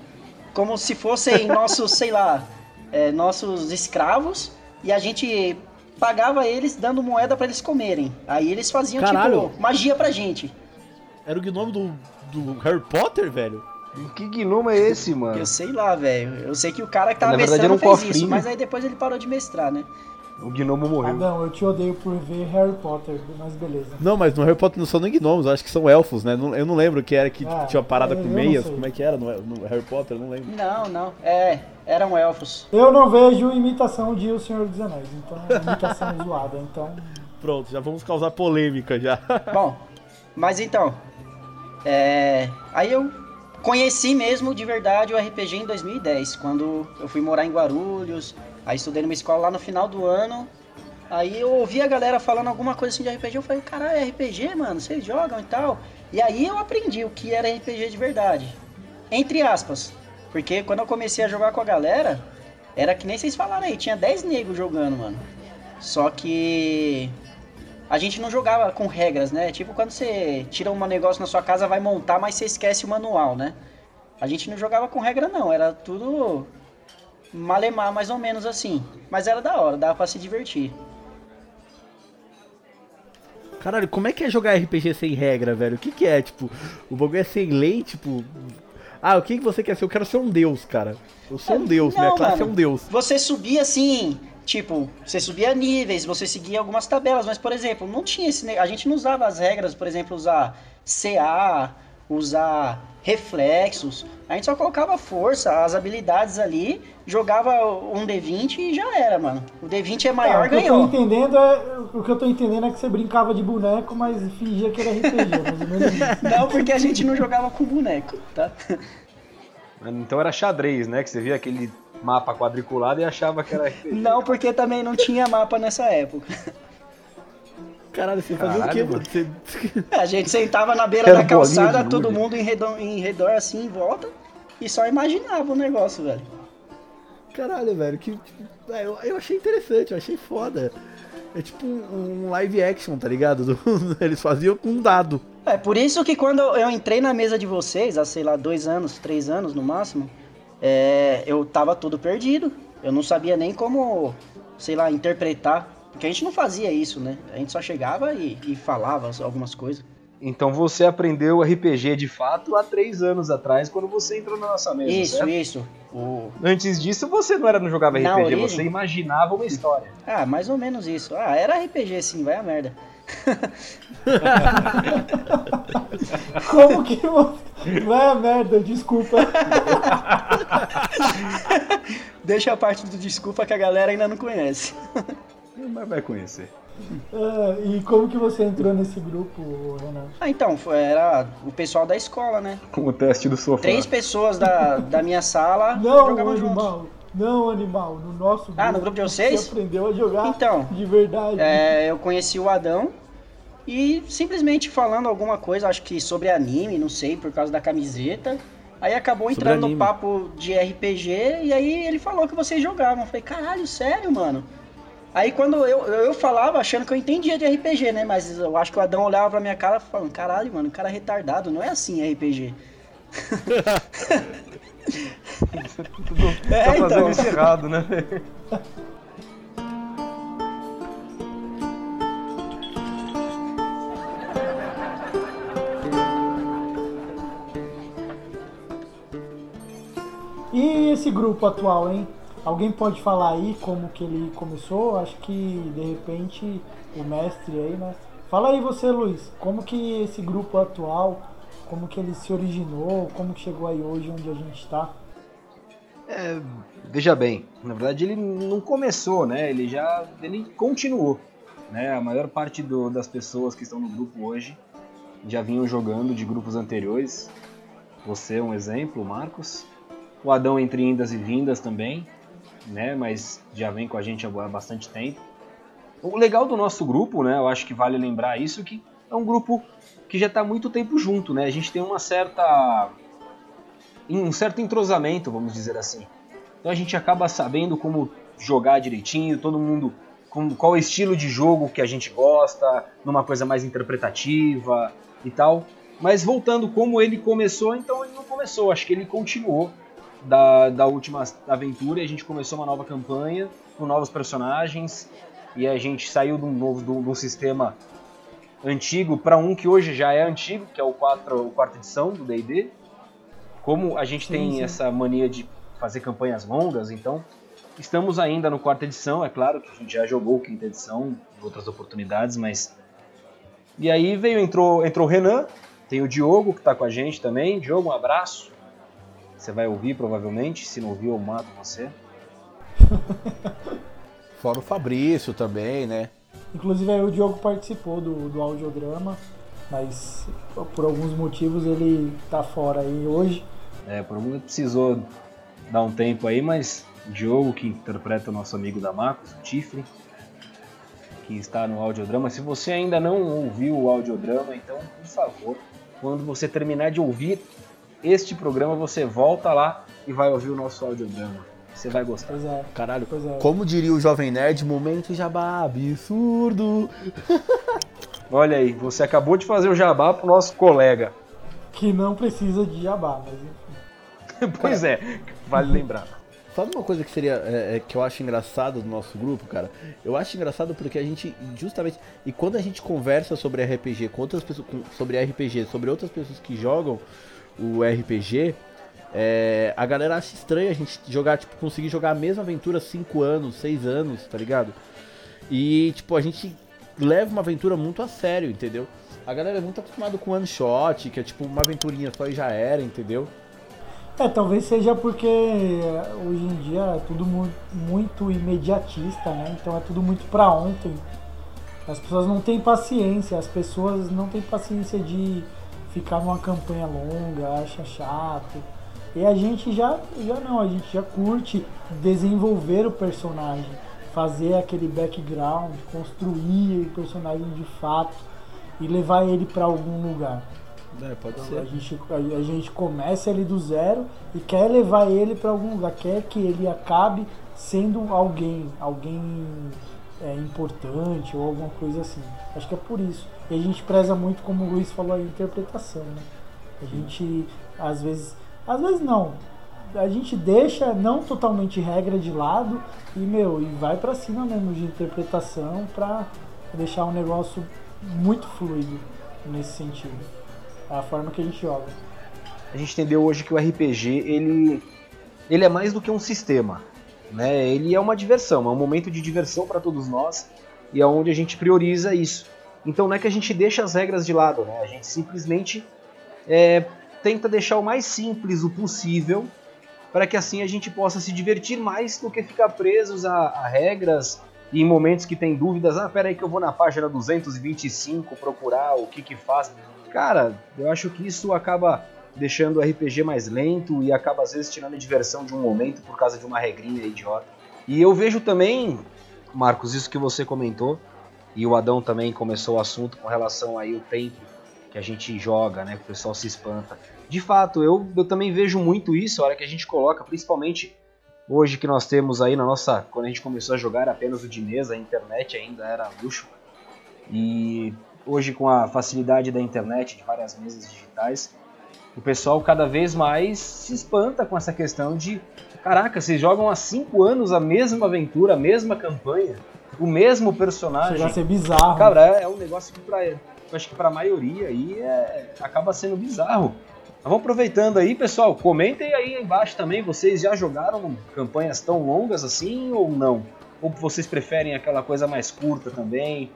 como se fossem [LAUGHS] nossos, sei lá, é, nossos escravos e a gente pagava eles dando moeda pra eles comerem. Aí eles faziam Caralho. tipo magia pra gente. era o gnome do, do Harry Potter, velho? Que gnomo é esse, mano? Eu sei lá, velho. Eu sei que o cara que tava Na verdade, mestrando era um fez isso, cofrinho. mas aí depois ele parou de mestrar, né? O gnomo morreu. Adão, eu te odeio por ver Harry Potter, mas beleza. Não, mas no Harry Potter não são nem gnomos, eu acho que são elfos, né? Não- Eu não lembro que era que Ah, tinha uma parada com não meias, como é que era no, no Harry Potter, eu não lembro. Não, não. É, eram elfos. Eu não vejo imitação de O Senhor dos Anéis, então imitação [LAUGHS] zoada, então. Pronto, já vamos causar polêmica já. [LAUGHS] Bom, mas então, é, aí eu conheci mesmo de verdade o RPG em 2010, quando eu fui morar em Guarulhos, aí estudei numa escola lá no final do ano, aí eu ouvi a galera falando alguma coisa assim de RPG, eu falei, caralho, é RPG, mano, vocês jogam e tal, e aí eu aprendi o que era RPG de verdade, entre aspas, porque quando eu comecei a jogar com a galera, era que nem vocês falaram aí, tinha 10 negros jogando, mano, só que a gente não jogava com regras, né? Tipo quando você tira um negócio na sua casa, vai montar, mas você esquece o manual, né? A gente não jogava com regra não, era tudo malemar mais ou menos assim. Mas era da hora, dava pra se divertir. Caralho, como é que é jogar RPG sem regra, velho? O que que é? Tipo, o bagulho é sem lei, tipo... Ah, o que que você quer ser? Eu quero ser um deus, cara. Eu sou um deus, Não, minha classe é mano. um deus. Você subia assim, tipo, você subia níveis, você seguia algumas tabelas, mas por exemplo, não tinha esse, a gente não usava as regras, por exemplo, usar CA, usar reflexos. A gente só colocava força, as habilidades ali, jogava um D20 e já era, mano. O D20 é Ah, maior, o que eu tô ganhou. entendendo é. O que eu tô entendendo é que você brincava de boneco, mas fingia que era RPG. [LAUGHS] Não, porque a gente não jogava com boneco, tá? Então era xadrez, né? Que você via aquele mapa quadriculado e achava que era RPG. Não, porque também não tinha mapa nessa época. Caralho, você fazia o quê, mano? Você... A gente sentava na beira Era da calçada, todo mundo em redor, em redor assim, em volta, e só imaginava o negócio, velho. Caralho, velho, que. é, eu, eu achei interessante, eu achei foda. É tipo um, um live action, tá ligado? Do- [LAUGHS] Eles faziam com um dado. É por isso que quando eu entrei na mesa de vocês, há sei lá, dois anos, três anos no máximo, é, eu tava todo perdido. Eu não sabia nem como, sei lá, interpretar. Porque a gente não fazia isso, né? A gente só chegava e, e falava algumas coisas. Então você aprendeu RPG de fato há três anos atrás, quando você entrou na nossa mesa. Isso, certo? isso. O... Antes disso, você não era não jogava Na RPG, origem? você imaginava uma história. [LAUGHS] Ah, mais ou menos isso. Ah, era RPG sim, vai a merda. [LAUGHS] Como que. Vai a merda, desculpa. [LAUGHS] Deixa a parte do desculpa que a galera ainda não conhece. Mas vai conhecer. Ah, e como que você entrou nesse grupo, Renan? Ah, então, foi- era o pessoal da escola, né? Com o teste do sofá. Três pessoas da, da minha sala [LAUGHS] Não, jogavam juntos. animal. Não, animal. No nosso grupo. Ah, no grupo de vocês? Você aprendeu a jogar Então, de verdade. É, eu conheci o Adão e simplesmente falando alguma coisa, acho que sobre anime, não sei, por causa da camiseta. Aí acabou Sobre entrando no papo de RPG e aí ele falou que vocês jogavam. Eu falei, caralho, sério, mano? Aí quando eu, eu falava, achando que eu entendia de RPG, né? Mas eu acho que o Adão olhava pra minha cara falando, caralho, mano, o cara é retardado, não é assim RPG. [LAUGHS] tá É, fazendo então. isso errado, né? E esse grupo atual, hein? Alguém pode falar aí como que ele começou? Acho que de repente o mestre aí, né? Fala aí você, Luiz, como que esse grupo atual, como que ele se originou, como que chegou aí hoje onde a gente está? É, veja bem, na verdade ele não começou, né? Ele já ele continuou, né? A maior parte do- das pessoas que estão no grupo hoje já vinham jogando de grupos anteriores. Você é um exemplo, Marcos. O Adão entre indas e vindas também, né? Mas já vem com a gente há bastante tempo. O legal do nosso grupo, né? Eu acho que vale lembrar isso que é um grupo que já está muito tempo junto, né? A gente tem uma certa um certo entrosamento, vamos dizer assim. Então a gente acaba sabendo como jogar direitinho, todo mundo com qual é estilo de jogo que a gente gosta, numa coisa mais interpretativa e tal. Mas voltando como ele começou, então ele não começou, acho que ele continuou da, da última aventura e a gente começou uma nova campanha com novos personagens e a gente saiu de um novo de um sistema antigo para um que hoje já é antigo, que é o 4, o quarta edição do D&D. Como a gente Sim, tem sim. essa mania de fazer campanhas longas, então estamos ainda no quarta edição, é claro que a gente já jogou quinta edição em outras oportunidades, mas e aí veio entrou entrou o Renan, tem o Diogo que está com a gente também. Diogo, um abraço. Você vai ouvir provavelmente, se não ouvir eu mato você. [LAUGHS] Fora o Fabrício também, né? Inclusive aí o Diogo participou do, do audiodrama, mas por alguns motivos ele tá fora aí hoje. É, por um precisou dar um tempo aí, mas o Diogo, que interpreta o nosso amigo da Marcos, o Tifre, que está no audiodrama. Se você ainda não ouviu o audiodrama, então, por favor, quando você terminar de ouvir este programa, você volta lá e vai ouvir o nosso audiodrama. Você vai gostar. Pois é, Caralho, pois é. como diria o Jovem Nerd, momento jabá absurdo. [LAUGHS] Olha aí, você acabou de fazer o jabá pro nosso colega. Que não precisa de jabá, mas enfim. [LAUGHS] pois é, vale lembrar. [LAUGHS] Sabe uma coisa que seria é, é, que eu acho engraçado do nosso grupo, cara? Eu acho engraçado porque a gente justamente e quando a gente conversa sobre RPG com outras pessoas, sobre RPG, sobre outras pessoas que jogam o RPG, é, a galera acha estranho a gente jogar, tipo, conseguir jogar a mesma aventura 5 anos, 6 anos, tá ligado? E tipo, a gente leva uma aventura muito a sério, entendeu? A galera é muito acostumada com one shot, que é tipo uma aventurinha só e já era, entendeu? É, talvez seja porque eh, hoje em dia é tudo mu- muito imediatista, né? Então é tudo muito pra ontem. As pessoas não têm paciência, as pessoas não têm paciência de ficar numa campanha longa, acha chato. E a gente já, já não, a gente já curte desenvolver o personagem, fazer aquele background, construir o personagem de fato e levar ele pra algum lugar. É, pode A gente, a, a gente começa ele do zero e quer levar ele para algum lugar, quer que ele acabe sendo alguém, alguém é, importante ou alguma coisa assim. Acho que é por isso. E a gente preza muito, como o Luiz falou, a interpretação. Né? A gente, às vezes, às vezes não. A gente deixa não totalmente regra de lado e, meu, e vai para cima mesmo de interpretação para deixar um negócio muito fluido nesse sentido. É a forma que a gente joga. a gente entendeu hoje que o RPG ele, ele é mais do que um sistema, né? Ele é uma diversão, é um momento de diversão para todos nós e é onde a gente prioriza isso. Então não é que a gente deixa as regras de lado, né? A gente simplesmente é, tenta deixar o mais simples o possível para que assim a gente possa se divertir mais do que ficar presos a, a regras e em momentos que tem dúvidas, ah, peraí que eu vou na página 225 procurar o que que faz. Cara, eu acho que isso acaba deixando o RPG mais lento e acaba às vezes tirando a diversão de um momento por causa de uma regrinha idiota. E eu vejo também, Marcos, isso que você comentou, e o Adão também começou o assunto com relação aí ao tempo que a gente joga, né? Que o pessoal se espanta. De fato, eu, eu também vejo muito isso, a hora que a gente coloca, principalmente hoje que nós temos aí na nossa. Quando a gente começou a jogar era apenas o de mesa, a internet ainda era luxo. E hoje com a facilidade da internet, de várias mesas digitais, o pessoal cada vez mais se espanta com essa questão de caraca, vocês jogam há cinco anos a mesma aventura, a mesma campanha, o mesmo personagem. Chega a ser bizarro. Cara, é, é um negócio que pra, eu acho que pra maioria aí é, acaba sendo bizarro. Mas vamos aproveitando aí, pessoal, comentem aí embaixo também, vocês já jogaram campanhas tão longas assim ou não? Ou vocês preferem aquela coisa mais curta também,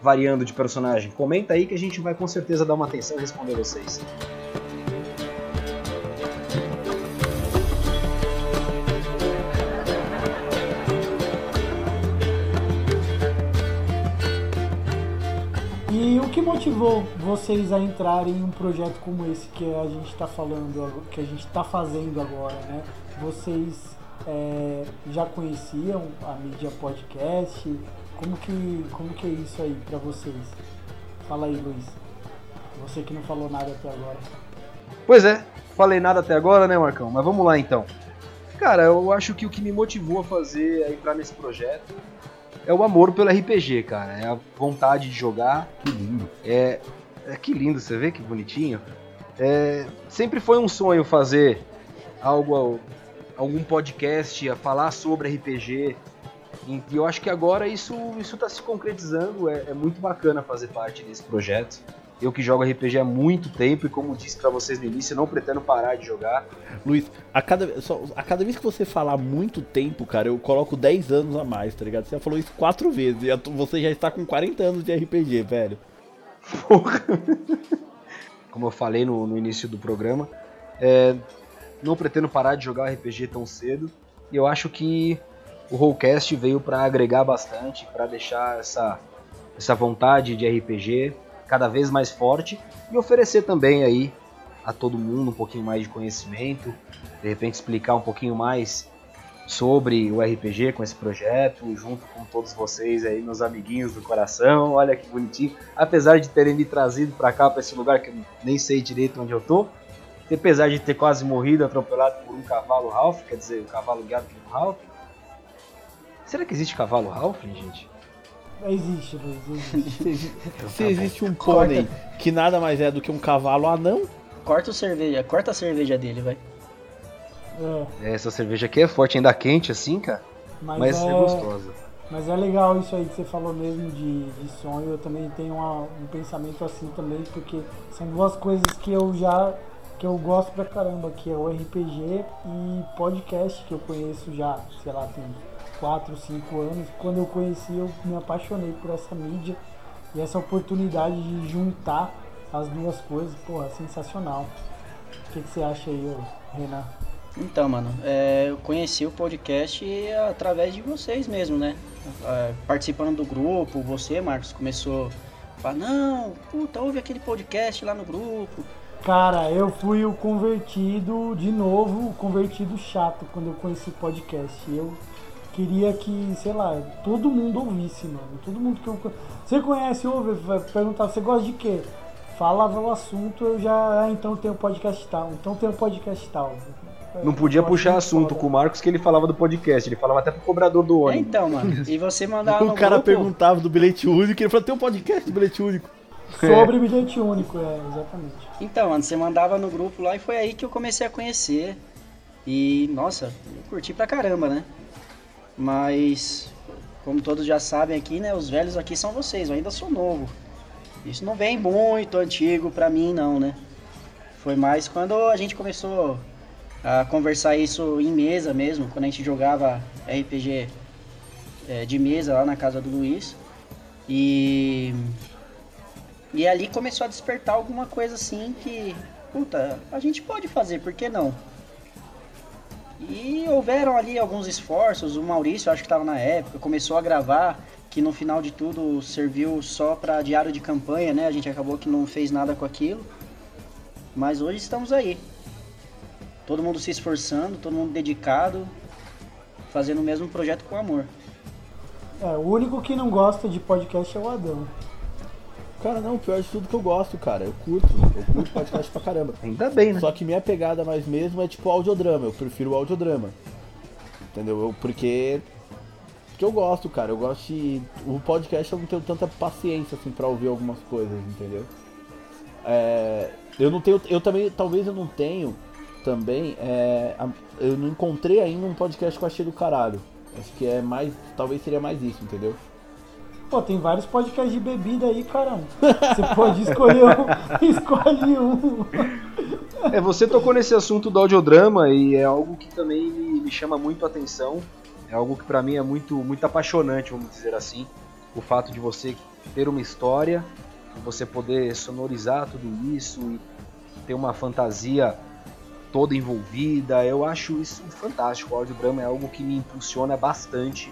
variando de personagem? Comenta aí que a gente vai com certeza dar uma atenção e responder vocês. Que motivou vocês a entrarem em um projeto como esse que a gente está falando, que a gente está fazendo agora, né? Vocês é, já conheciam a mídia podcast? Como que, como que é isso aí para vocês? Fala aí, Luiz. Você que não falou nada até agora. Pois é, falei nada até agora, né, Marcão? Mas vamos lá então. Cara, eu acho que o que me motivou a fazer, a entrar nesse projeto, é o amor pelo RPG, cara. É a vontade de jogar. Que lindo. É, é que lindo, você vê que bonitinho. É, sempre foi um sonho fazer algo, algum podcast a falar sobre RPG. E eu acho que agora isso isso está se concretizando. É, é muito bacana fazer parte desse projeto. Eu que jogo RPG há muito tempo e como disse pra vocês no início, eu não pretendo parar de jogar. Luiz, a cada, só, a cada vez que você falar muito tempo, cara, eu coloco 10 anos a mais, tá ligado? Você já falou isso quatro vezes e você já está com 40 anos de RPG, velho. Porra. Como eu falei no, no início do programa, é, não pretendo parar de jogar RPG tão cedo. E eu acho que o Rollcast veio para agregar bastante, para deixar essa, essa vontade de RPG cada vez mais forte e oferecer também aí a todo mundo um pouquinho mais de conhecimento, de repente explicar um pouquinho mais sobre o RPG com esse projeto, junto com todos vocês aí, meus amiguinhos do coração. Olha que bonitinho. Apesar de terem me trazido para cá, para esse lugar que eu nem sei direito onde eu tô, apesar de ter quase morrido atropelado por um cavalo Ralph, quer dizer, o cavalo guiado pelo Ralph. Será que existe cavalo Ralph, gente? Existe, Luiz, existe. Se existe um pônei que nada mais é do que um cavalo anão, Corta o cerveja, corta a cerveja dele, vai. É, Essa cerveja aqui é forte, ainda quente assim, cara, mas, mas é, é gostosa. mas é legal isso aí que você falou mesmo de, de sonho. Eu também tenho uma- um pensamento assim também, porque são duas coisas que eu já que eu gosto pra caramba, que é o RPG e podcast que eu conheço já, sei lá, tem 4, 5 anos. Quando eu conheci, eu me apaixonei por essa mídia e essa oportunidade de juntar as duas coisas, porra, sensacional. O que, que você acha aí, Renan? Então, mano, é, eu conheci o podcast através de vocês mesmo, né? É, participando do grupo, você, Marcos, começou a falar, não, puta, ouve aquele podcast lá no grupo. Cara, eu fui o convertido, de novo, o convertido chato quando eu conheci o podcast. Eu queria que, sei lá, todo mundo ouvisse, mano. Todo mundo que eu. Você conhece, ouve, vai perguntar, você gosta de quê? Falava o assunto, eu já. Ah, então tem o podcast tal, então tem o podcast tal. Não podia puxar assunto foda. com o Marcos que ele falava do podcast, ele falava até pro cobrador do É, ônibus. então, mano, [LAUGHS] e você mandava o cara grupo... perguntava do bilhete único e ele falou: tem um podcast do bilhete único. [LAUGHS] Sobre bilhete único, é, exatamente. Então, mano, você mandava no grupo lá e foi aí que eu comecei a conhecer. E, nossa, eu curti pra caramba, né? Mas, como todos já sabem aqui, né? Os velhos aqui são vocês, eu ainda sou novo. Isso não vem muito antigo pra mim, não, né? Foi mais quando a gente começou a conversar isso em mesa mesmo, quando a gente jogava RPG é, de mesa lá na casa do Luiz. E e ali começou a despertar alguma coisa assim que, puta, a gente pode fazer, por que não? E houveram ali alguns esforços, o Maurício, acho que estava na época, começou a gravar, que no final de tudo serviu só para diário de campanha, né? A gente acabou que não fez nada com aquilo. Mas hoje estamos aí. Todo mundo se esforçando, todo mundo dedicado, fazendo o mesmo projeto com amor. É, o único que não gosta de podcast é o Adão. Cara, não, pior de tudo que eu gosto, cara. Eu curto, eu curto podcast pra caramba. Ainda bem, né? Só que minha pegada mais mesmo é tipo audiodrama, eu prefiro o audiodrama. Entendeu? Eu, porque. Porque eu gosto, cara. Eu gosto de. O podcast eu não tenho tanta paciência assim pra ouvir algumas coisas, entendeu? é, eu não tenho. Eu também. Talvez eu não tenho também. É, eu não encontrei ainda um podcast que eu achei do caralho. Acho que é mais. Talvez seria mais isso, entendeu? Pô, tem vários podcasts de bebida aí, caramba. Você pode escolher um. [LAUGHS] Escolhe um. É, você tocou nesse assunto do audiodrama e é algo que também me, chama muito a atenção. É algo que pra mim é muito, muito apaixonante, vamos dizer assim. O fato de você ter uma história, você poder sonorizar tudo isso e ter uma fantasia toda envolvida. Eu acho isso fantástico. O audiodrama é algo que me impulsiona bastante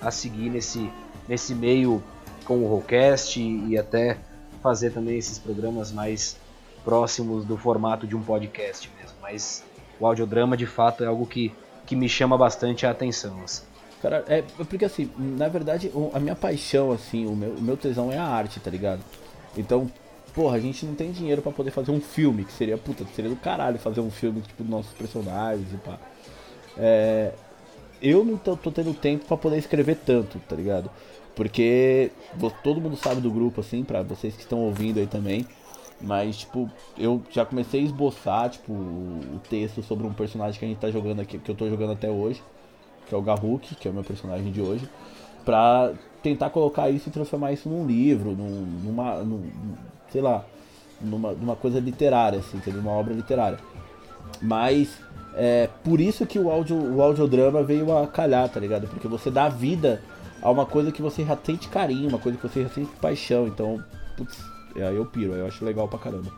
a seguir nesse, nesse meio com o Rollcast e até fazer também esses programas mais próximos do formato de um podcast mesmo. Mas o audiodrama de fato é algo que, que me chama bastante a atenção. assim. Cara, é porque assim, na verdade, a minha paixão, assim, o meu, o meu tesão é a arte, tá ligado? Então, porra, a gente não tem dinheiro pra poder fazer um filme, que seria, puta, seria do caralho fazer um filme, tipo, dos nossos personagens e pá. É, eu não tô, tô tendo tempo pra poder escrever tanto, tá ligado? Porque todo mundo sabe do grupo, assim, pra vocês que estão ouvindo aí também. Mas, tipo, eu já comecei a esboçar, tipo, o texto sobre um personagem que a gente tá jogando aqui, que eu tô jogando até hoje que é o Garruk, que é o meu personagem de hoje, pra tentar colocar isso e transformar isso num livro, num, numa, num- sei lá, numa, numa coisa literária, assim, entendeu? Uma obra literária. Mas é por isso que o, audio, o audiodrama veio a calhar, tá ligado? Porque você dá vida a uma coisa que você já sente carinho, uma coisa que você já sente paixão. Então, putz, aí eu piro, eu acho legal pra caramba.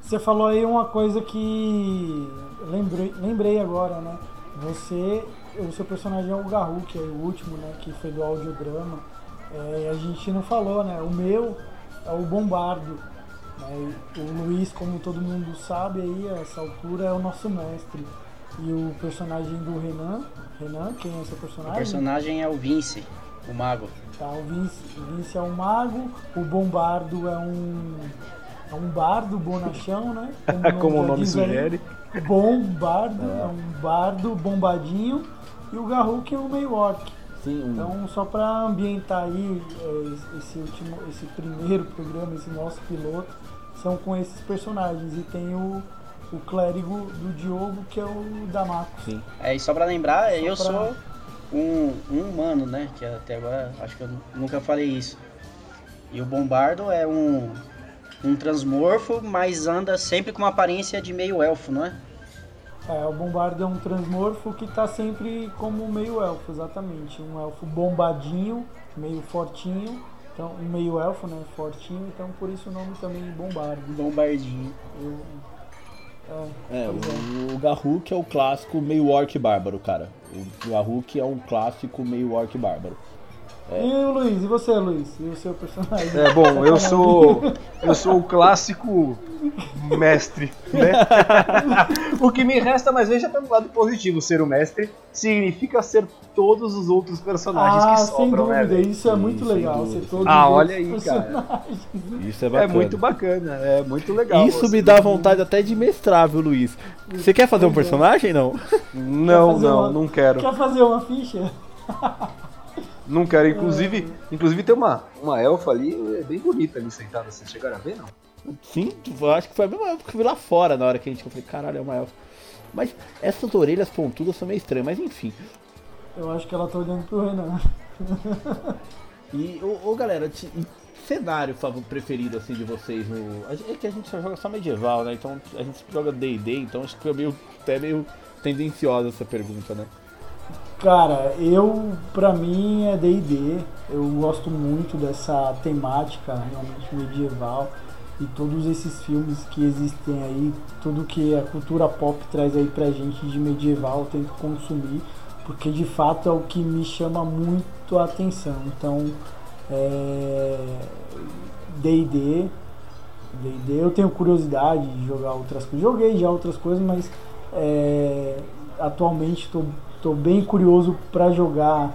Você falou aí uma coisa que lembrei, lembrei agora, né? Você, o seu personagem é o Garru, que é o último, né? Que foi do audiodrama. É, a gente não falou, né? O meu é o Bombardo. Né? O Luiz, como todo mundo sabe aí, a essa altura é o nosso mestre. E o personagem do Renan, Renan, quem é seu O personagem? personagem é o Vince, o mago. Tá, o Vince, o Vince é um mago, o Bombardo é um. É um bardo bonachão, né? [LAUGHS] Como o já nome aí. sugere. Bom bardo, é um bardo bombadinho. E o Garruk é um meio orc. Sim, um, Então, só pra ambientar aí é, esse último, esse primeiro programa, esse nosso piloto, são com esses personagens. E tem o, o clérigo do Diogo, que é o Damaco. sim. É, e só pra lembrar, eu pra- sou um, um humano, né? Que até agora acho que eu nunca falei isso. E o Bombardo é um, um transmorfo, mas anda sempre com uma aparência de meio elfo, não é? É, o Bombardo é um transmorfo que tá sempre como meio elfo, exatamente. Um elfo bombadinho, meio fortinho. Então, um meio elfo, né? Fortinho, então por isso o nome também Bombardo. Bombardinho. Eu, é, É, é. o, o Garruk é o clássico meio orc bárbaro, cara. O Garruk é um clássico meio orc bárbaro. E o Luiz, e você, Luiz? E o seu personagem? É bom, eu [LAUGHS] sou eu sou o clássico mestre, né? [LAUGHS] o que me resta, mas veja pelo lado positivo, ser o mestre significa ser todos os outros personagens Ah, que sem sobram, né? dúvida, velho? isso é Sim, muito sem legal. Ser sem todos Ah, os olha outros aí, cara. personagens. Isso é É bacana. muito bacana, é muito legal. Isso assim. me dá vontade até de mestrar, viu, Luiz? Você quer fazer um é. personagem, não? Não, não, uma- não quero. Quer fazer uma ficha? [LAUGHS] Não quero. Inclusive, inclusive tem uma, uma elfa ali, é bem bonita ali sentada. Vocês chegaram a ver, não? Sim, eu acho que foi a mesma época que eu vi lá fora na hora que a gente eu falei, caralho, é uma elfa. Mas essas orelhas pontudas são meio estranhas, mas enfim. Eu acho que ela tá olhando pro Renan. [LAUGHS] E, ô, ô, galera, ti- e cenário preferido assim de vocês no. É que a gente só joga só medieval, né? Então a gente joga DD, então acho que foi meio, até meio tendenciosa essa pergunta, né? Cara, eu, pra mim é D&D, eu gosto muito dessa temática realmente medieval. E todos esses filmes que existem aí, tudo que a cultura pop traz aí pra gente de medieval, eu tento consumir, porque de fato é o que me chama muito a atenção. Então, é, D&D, D&D, eu tenho curiosidade de jogar outras coisas, joguei já outras coisas, mas é, atualmente estou tô bem curioso para jogar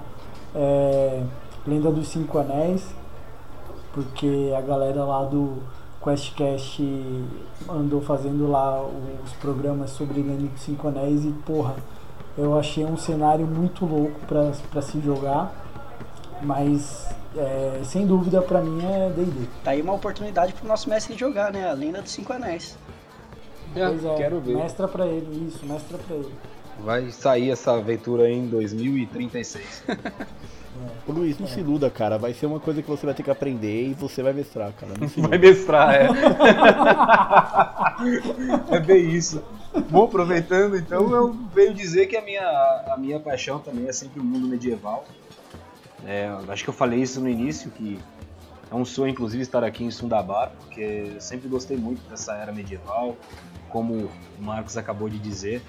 é, Lenda dos Cinco Anéis, porque a galera lá do QuestCast andou fazendo lá os programas sobre Lenda dos Cinco Anéis e porra, eu achei um cenário muito louco para se jogar, mas é, sem dúvida pra mim é D&D. Tá aí uma oportunidade pro nosso mestre jogar, né? A lenda dos Cinco Anéis. Pois é, quero ver. mestra pra ele, isso, mestra pra ele. Vai sair essa aventura em 2036. [LAUGHS] Ô Luiz, não se iluda, cara. Vai ser uma coisa que você vai ter que aprender e você vai mestrar, cara. Vai mestrar, é. [LAUGHS] é bem isso. Bom, aproveitando, então, eu venho dizer que a minha, a minha paixão também é sempre o mundo medieval. É, acho que eu falei isso no início, que é um sonho, inclusive, estar aqui em Sundabar, porque eu sempre gostei muito dessa era medieval. Como o Marcos acabou de dizer,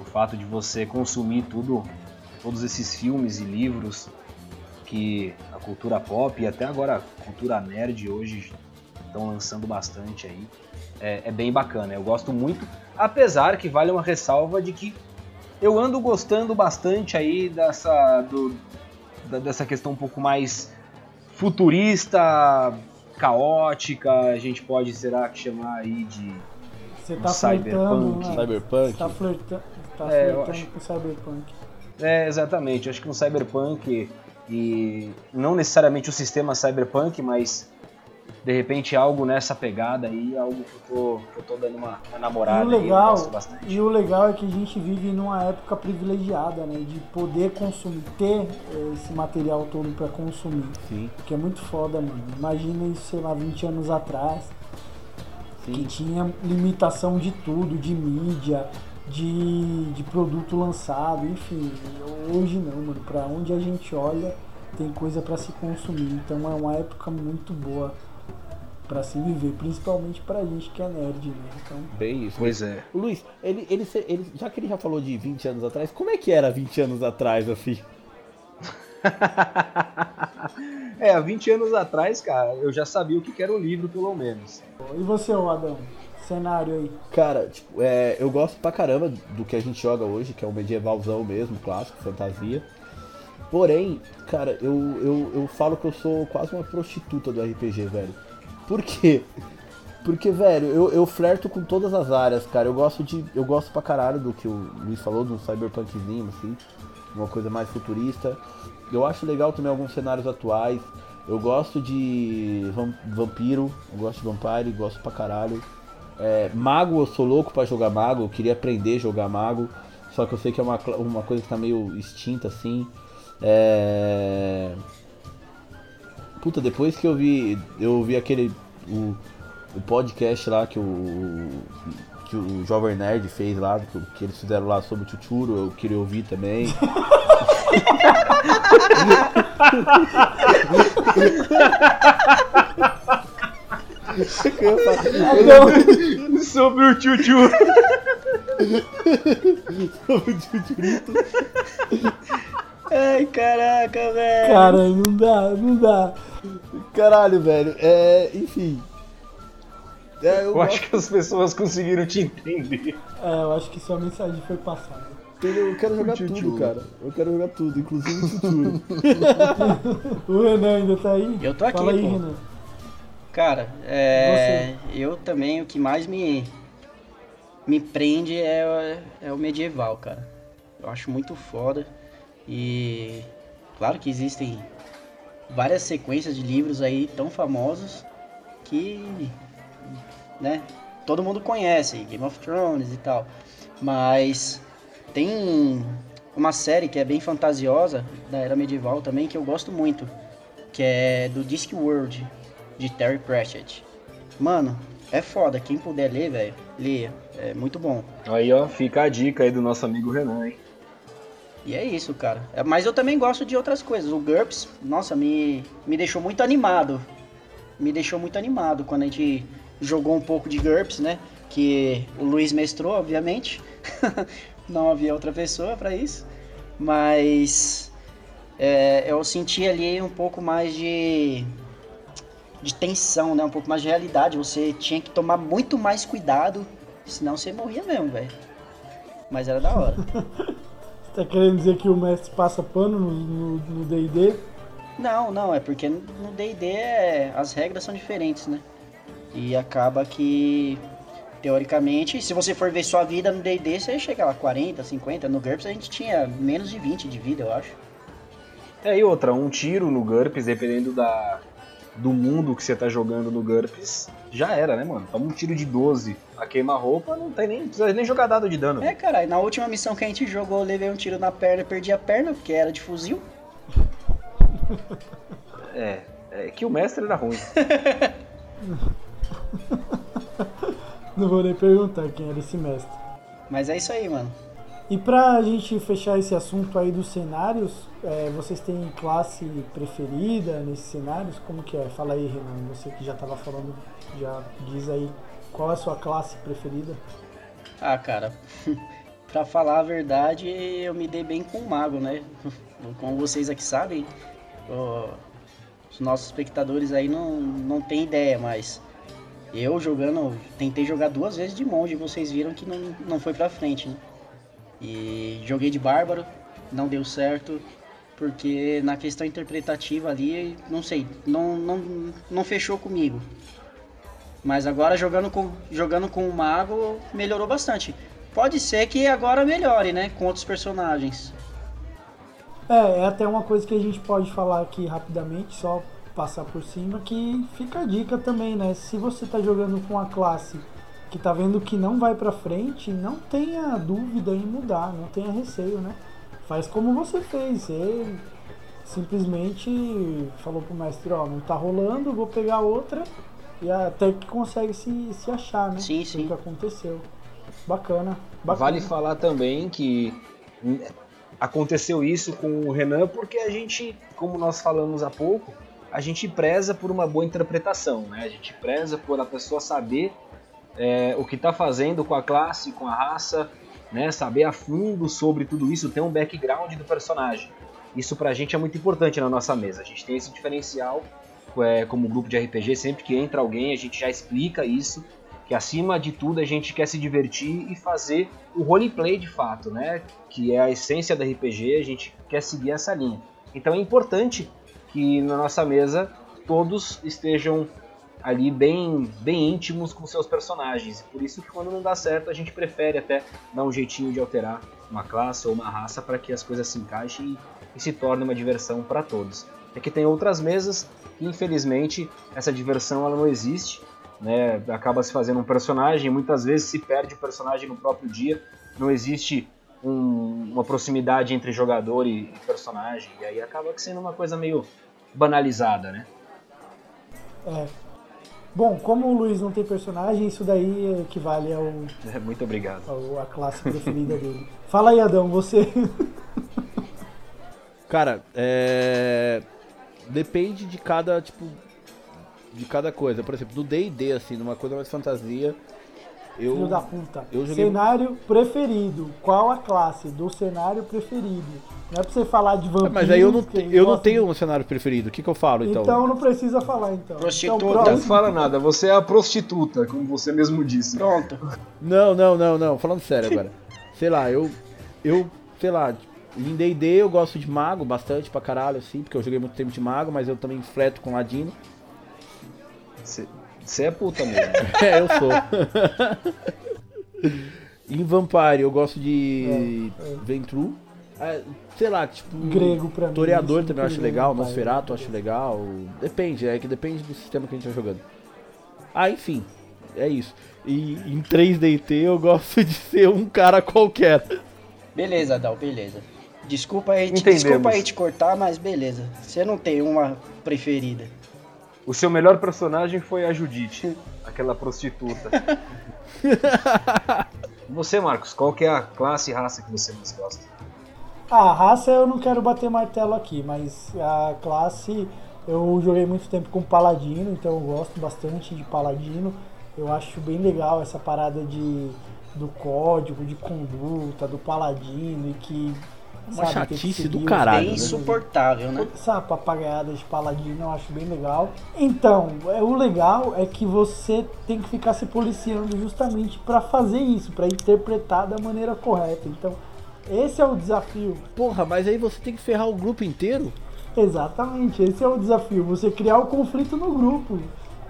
o fato de você consumir tudo, todos esses filmes e livros que a cultura pop e até agora a cultura nerd hoje estão lançando bastante aí. É, é bem bacana, eu gosto muito, apesar que vale uma ressalva de que eu ando gostando bastante aí dessa, do- da- dessa questão um pouco mais futurista, caótica, a gente pode, será que chamar aí de Você Um tá cyberpunk. né? Cyberpunk. Você tá flertando, tá É, eu acho. com cyberpunk. É, exatamente. Acho que um cyberpunk e não necessariamente o sistema cyberpunk, mas de repente algo nessa pegada aí, algo que eu tô, que eu tô dando uma, uma namorada E o aí, eu legal, bastante. e o legal é que a gente vive numa época privilegiada, né? De poder consumir, ter eh, esse material todo pra consumir. Sim, Que é muito foda, mano. Imagina isso, sei lá, 20 anos atrás, que sim. tinha limitação de tudo, de mídia, de, de produto lançado, enfim. Hoje não, mano. Pra onde a gente olha, tem coisa pra se consumir. Então é uma época muito boa pra se viver, principalmente pra gente que é nerd, né? Então, Bem isso. Pois é. O Luiz, ele, ele, ele, já que ele já falou de 20 anos atrás, como é que era 20 anos atrás, assim? [LAUGHS] é, há 20 anos atrás, cara, eu já sabia o que que era o livro, pelo menos. e você, ô Adão? Cenário aí. Cara, tipo, é, eu gosto pra caramba do que a gente joga hoje, que é o medievalzão mesmo, clássico, fantasia. Porém, cara, eu, eu, eu falo que eu sou quase uma prostituta do RPG, velho. Por quê? Porque, velho, eu, eu flerto com todas as áreas, cara. Eu gosto de. Eu gosto pra caralho do que o Luiz falou, do cyberpunkzinho, assim. Uma coisa mais futurista. Eu acho legal também alguns cenários atuais. Eu gosto de vam- vampiro, eu gosto de vampire, gosto pra caralho. É, mago, eu sou louco pra jogar mago, eu queria aprender a jogar mago, só que eu sei que é uma, uma coisa que tá meio extinta assim. É... Puta, depois que eu vi. Eu vi aquele. O, o podcast lá que o. Que o Jovem Nerd fez lá, que, que eles fizeram lá sobre o Chuchuro, eu queria ouvir também. [LAUGHS] [LAUGHS] Sobre o tchutchu. Sobre o Chuchurito. Ai, caraca, velho. Cara, não dá, não dá. Caralho, velho. É. Enfim. É, eu Eu acho que as pessoas conseguiram te entender. É, eu acho que sua mensagem foi passada. Eu quero jogar tudo, cara. Eu quero jogar tudo, inclusive o Chuchuro. [LAUGHS] O Renan ainda tá aí? Eu tô aqui, Fala aí, pô. Renan. Cara, é, eu também, o que mais me, me prende é, é o medieval, cara. Eu acho muito foda. E claro que existem várias sequências de livros aí tão famosos que, né, todo mundo conhece, Game of Thrones e tal. Mas tem uma série que é bem fantasiosa da era medieval também que eu gosto muito, que é do Discworld de Terry Pratchett. Mano, é foda. Quem puder ler, velho, leia. É muito bom. Aí, ó, fica a dica aí do nosso amigo Renan, hein? E é isso, cara. É, Mas eu também gosto de outras coisas. O GURPS, nossa, me, me deixou muito animado. Me deixou muito animado quando a gente jogou um pouco de GURPS, né? Que o Luiz mestrou, obviamente. [LAUGHS] Não havia outra pessoa pra isso. Mas é, eu senti ali um pouco mais de, de tensão, né? Um pouco mais de realidade. Você tinha que tomar muito mais cuidado, senão você morria mesmo, velho. Mas era da hora. [LAUGHS] Tá querendo dizer que o mestre passa pano no- D&D? Não, não, é porque no D&D é- as regras são diferentes, né? E acaba que, teoricamente, se você for ver sua vida no D&D, você chega lá 40, 50. No GURPS a gente tinha menos de 20 de vida, eu acho. É, e outra, um tiro no GURPS, dependendo da, do mundo que você tá jogando no GURPS, já era, né, mano? Toma um tiro de 12 a queima-roupa, não tem nem, precisa nem jogar dado de dano. É, cara, e na última missão que a gente jogou, eu levei um tiro na perna e perdi a perna, porque era de fuzil. [LAUGHS] É, é que o mestre era ruim. [LAUGHS] Não vou nem perguntar quem era esse mestre. Mas é isso aí, mano. E pra gente fechar esse assunto aí dos cenários, é, vocês têm classe preferida nesses cenários? Como que é? Fala aí, Renan, você que já tava falando, já diz aí qual é a sua classe preferida? Ah, cara, [LAUGHS] pra falar a verdade, eu me dei bem com o mago, né? [LAUGHS] Como vocês aqui sabem, os nossos espectadores aí não, não tem ideia, mas eu jogando, tentei jogar duas vezes de monge, vocês viram que não, não foi pra frente, né? E joguei de bárbaro, não deu certo, porque na questão interpretativa ali, não sei, não, não, não fechou comigo. Mas agora jogando com, jogando com o mago melhorou bastante. Pode ser que agora melhore, né? Com outros personagens. É, é até uma coisa que a gente pode falar aqui rapidamente, só passar por cima, que fica a dica também, né? Se você tá jogando com a classe que tá vendo que não vai pra frente, não tenha dúvida em mudar, não tenha receio, né? Faz como você fez, você simplesmente falou pro mestre, ó, não tá rolando, vou pegar outra e até que consegue se, se achar, né? Sim, sim. o que aconteceu. Bacana, bacana. Vale falar também que aconteceu isso com o Renan porque a gente, como nós falamos há pouco, a gente preza por uma boa interpretação, né? A gente preza por a pessoa saber é, o que está fazendo com a classe, com a raça, né? Saber a fundo sobre tudo isso, ter um background do personagem. Isso pra gente é muito importante na nossa mesa. A gente tem esse diferencial é, como grupo de RPG, sempre que entra alguém, a gente já explica isso, que acima de tudo a gente quer se divertir e fazer o roleplay de fato, né? Que é a essência da RPG, a gente quer seguir essa linha. Então é importante que na nossa mesa todos estejam ali bem, bem íntimos com seus personagens. Por isso que quando não dá certo a gente prefere até dar um jeitinho de alterar uma classe ou uma raça para que as coisas se encaixem e, e se torne uma diversão para todos. É que tem outras mesas que infelizmente essa diversão ela não existe, né? Acaba se fazendo um personagem, muitas vezes se perde o personagem no próprio dia, não existe um- uma proximidade entre jogador e, personagem, e aí acaba sendo uma coisa meio banalizada, né? É. Bom, como o Luiz não tem personagem, isso daí equivale ao, [LAUGHS] Muito obrigado. ao- à classe preferida dele. Fala aí, Adão, você. [LAUGHS] Cara, é. Depende de cada, tipo. De cada coisa. Por exemplo, do DD, assim, numa coisa mais fantasia. Eu. Filho da puta. eu joguei- Cenário preferido. Qual a classe do cenário preferido? Não é pra você falar de Ah, vampiros. Mas aí eu não, eu não tenho de- um cenário preferido. O que, que eu falo então? Então não precisa falar, então. Prostituta. Então, Não fala nada, você é a prostituta, como você mesmo disse. Pronto. Não, não, não, não. Falando sério [LAUGHS] agora. sei lá, eu. Eu, sei lá, em DD eu gosto de mago bastante pra caralho, assim, porque eu joguei muito tempo de mago, mas eu também fleto com ladino. Você é puta mesmo. [LAUGHS] É, eu sou. em Vampire eu gosto de É, é. Ventru. É, sei lá, tipo. Grego pra mim. Toreador sempre também eu acho legal, pai. Nosferatu eu acho legal. Depende, é que depende do sistema que a gente tá jogando. Ah, enfim, é isso. E em 3DT eu gosto de ser um cara qualquer. Beleza, Dal, beleza. Desculpa aí, te, desculpa aí te cortar, mas beleza. Você não tem uma preferida. O seu melhor personagem foi a Judite, aquela prostituta. [LAUGHS] você, Marcos, qual que é a classe e raça que você mais gosta? A raça eu não quero bater martelo aqui, mas a classe eu joguei muito tempo com paladino, então eu gosto bastante de paladino. Eu acho bem legal essa parada de do código, de conduta, do paladino e que Uma sabe, chatice do caralho, Bem né? insuportável, né? Essa papagaiada de paladino eu acho bem legal. Então, é, o legal é que você tem que ficar se policiando justamente para fazer isso, para interpretar da maneira correta. Então, esse é o desafio. Porra, mas aí você tem que ferrar o grupo inteiro? Exatamente, esse é o desafio. Você criar o conflito no grupo.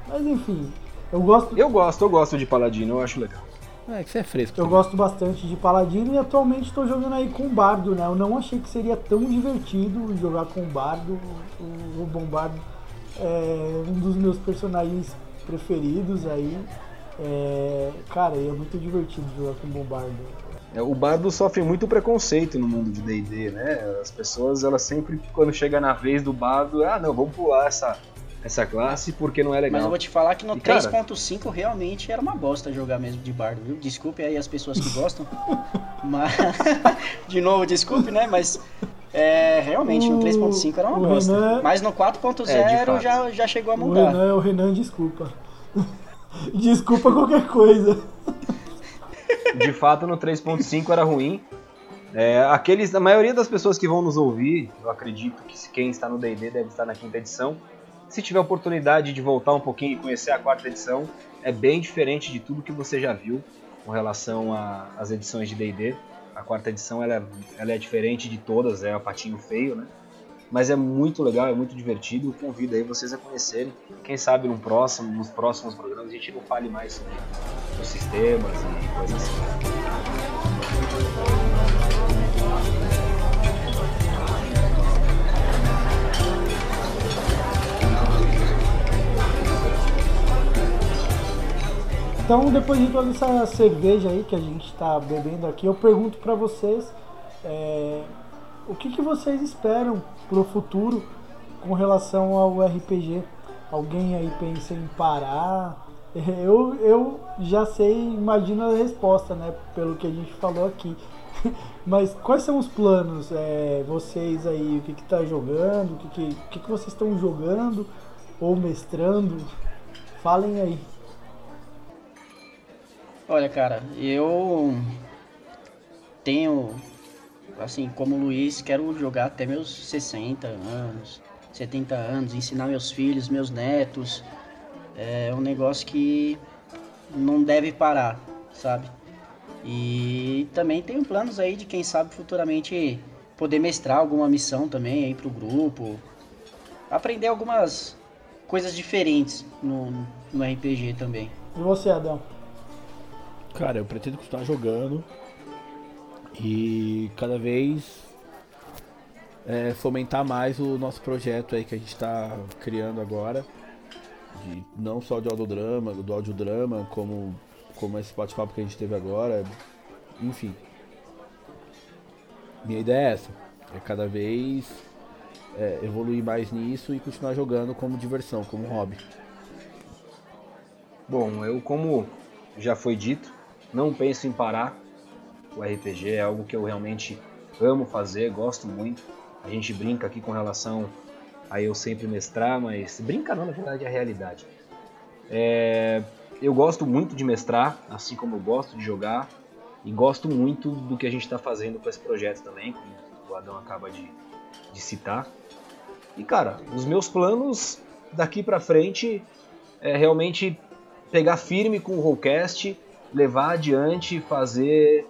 Mas enfim, eu gosto. Eu gosto, eu gosto de Paladino, eu acho legal. É, que você é fresco. Eu também. gosto bastante de Paladino e atualmente estou jogando aí com o Bardo, né? Eu não achei que seria tão divertido jogar com o Bardo. O, o Bombardo é um dos meus personagens preferidos aí. É, cara, é muito divertido jogar com o Bombardo. É, O bardo sofre muito preconceito no mundo de D&D, né? As pessoas, elas sempre, quando chega na vez do bardo, ah, não, vamos pular essa, essa classe porque não é legal. Mas eu vou te falar que no E, cara- 3.5 realmente era uma bosta jogar mesmo de bardo, viu? Desculpe aí as pessoas que gostam. [LAUGHS] mas. [LAUGHS] de novo, desculpe, né? Mas. É, realmente, no 3.5 era uma O bosta. Renan- Mas no 4.0 É, já, já chegou a O mudar. Renan é o Renan, desculpa. [LAUGHS] desculpa qualquer coisa. De fato, no 3.5 era ruim. É, aqueles, a maioria das pessoas que vão nos ouvir, eu acredito que quem está no D&D deve estar na quinta edição. Se tiver oportunidade de voltar um pouquinho e conhecer a quarta edição, é bem diferente de tudo que você já viu com relação às edições de D&D. A quarta edição ela é, ela é diferente de todas, é o patinho feio, né? Mas é muito legal, é muito divertido. Convido aí vocês a conhecerem. Quem sabe num próximo, nos próximos programas a gente não fale mais sobre os sistemas e coisas assim. Então, depois de toda essa cerveja aí que a gente está bebendo aqui, eu pergunto para vocês é, o que, que vocês esperam pro futuro com relação ao RPG? Alguém aí pensa em parar? [LAUGHS] Eu, eu já sei, imagino a resposta, né? Pelo que a gente falou aqui. [LAUGHS] Mas quais são os planos? É, vocês aí, o que que tá jogando? O que que, o que que vocês estão jogando? Ou mestrando? Falem aí. Olha, cara, eu tenho, assim, como Luiz, quero jogar até meus 60 anos, 70 anos, ensinar meus filhos, meus netos. É um negócio que não deve parar, sabe? E também tenho planos aí de quem sabe futuramente poder mestrar alguma missão também aí pro grupo. Aprender algumas coisas diferentes no, no RPG também. E você, Adão? Cara, eu pretendo continuar jogando e cada vez é, fomentar mais o nosso projeto aí que a gente está criando agora. De, não só de audiodrama, do audiodrama, como, como esse bate-papo que a gente teve agora. Enfim. Minha ideia é essa. É cada vez é, evoluir mais nisso e continuar jogando como diversão, como hobby. Bom, eu como já foi dito, não penso em parar. O RPG é algo que eu realmente amo fazer, gosto muito. A gente brinca aqui com relação a eu sempre mestrar, mas brinca não, na verdade é a realidade. É, eu gosto muito de mestrar, assim como eu gosto de jogar, e gosto muito do que a gente está fazendo com esse projeto também, como o Adão acaba de, de citar. E cara, os meus planos daqui pra frente é realmente pegar firme com o Rollcast, levar adiante, fazer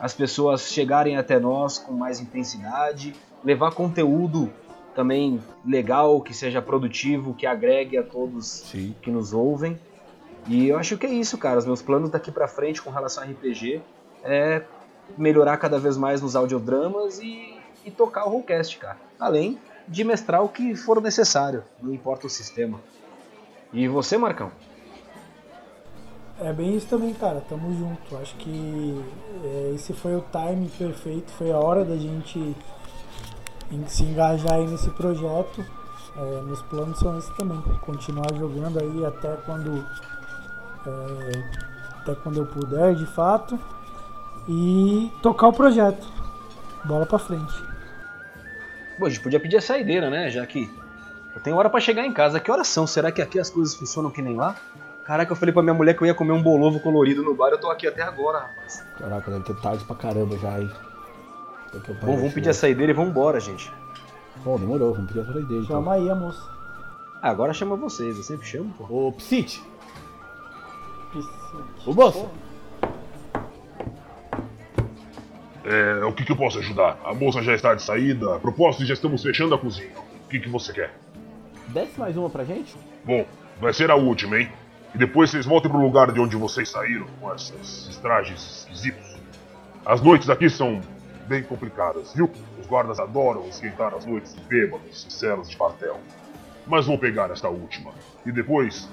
as pessoas chegarem até nós com mais intensidade, levar conteúdo também legal, que seja produtivo, que agregue a todos Sim. que nos ouvem. E eu acho que é isso, cara. Os meus planos daqui pra frente com relação a RPG é melhorar cada vez mais nos audiodramas e, e tocar o Rollcast, cara. Além de mestrar o que for necessário, não importa o sistema. E você, Marcão? É bem isso também, cara. Tamo junto. Acho que é, esse foi o time perfeito. Foi a hora da gente se engajar aí nesse projeto. É, meus planos são esses também. Continuar jogando aí até quando é, até quando eu puder, de fato. E tocar o projeto. Bola pra frente. Pô, a gente podia pedir a saideira, né? Já que eu tenho hora pra chegar em casa. Que horas são? Será que aqui as coisas funcionam que nem lá? Caraca, eu falei pra minha mulher que eu ia comer um bolovo colorido no bar. Eu tô aqui até agora, rapaz. Caraca, deve ter tarde pra caramba já, hein? Bom, vamos pedir a saideira e vamos embora, gente. Bom, demorou, vamos pedir a saída dele. Chama aí a moça. Ah, agora chama vocês, eu sempre chamo, pô. Ô, Psit! Ô, moço! É, o que, que eu posso ajudar? A moça já está de saída. A propósito, já estamos fechando a cozinha. O que, que você quer? Desce mais uma pra gente? Bom, vai ser a última, hein? E depois vocês voltem pro lugar de onde vocês saíram com esses trajes esquisitos. As noites aqui são bem complicadas, viu? Os guardas adoram esquentar as noites de bêbados e celas de quartel. Mas vou pegar esta última. E depois,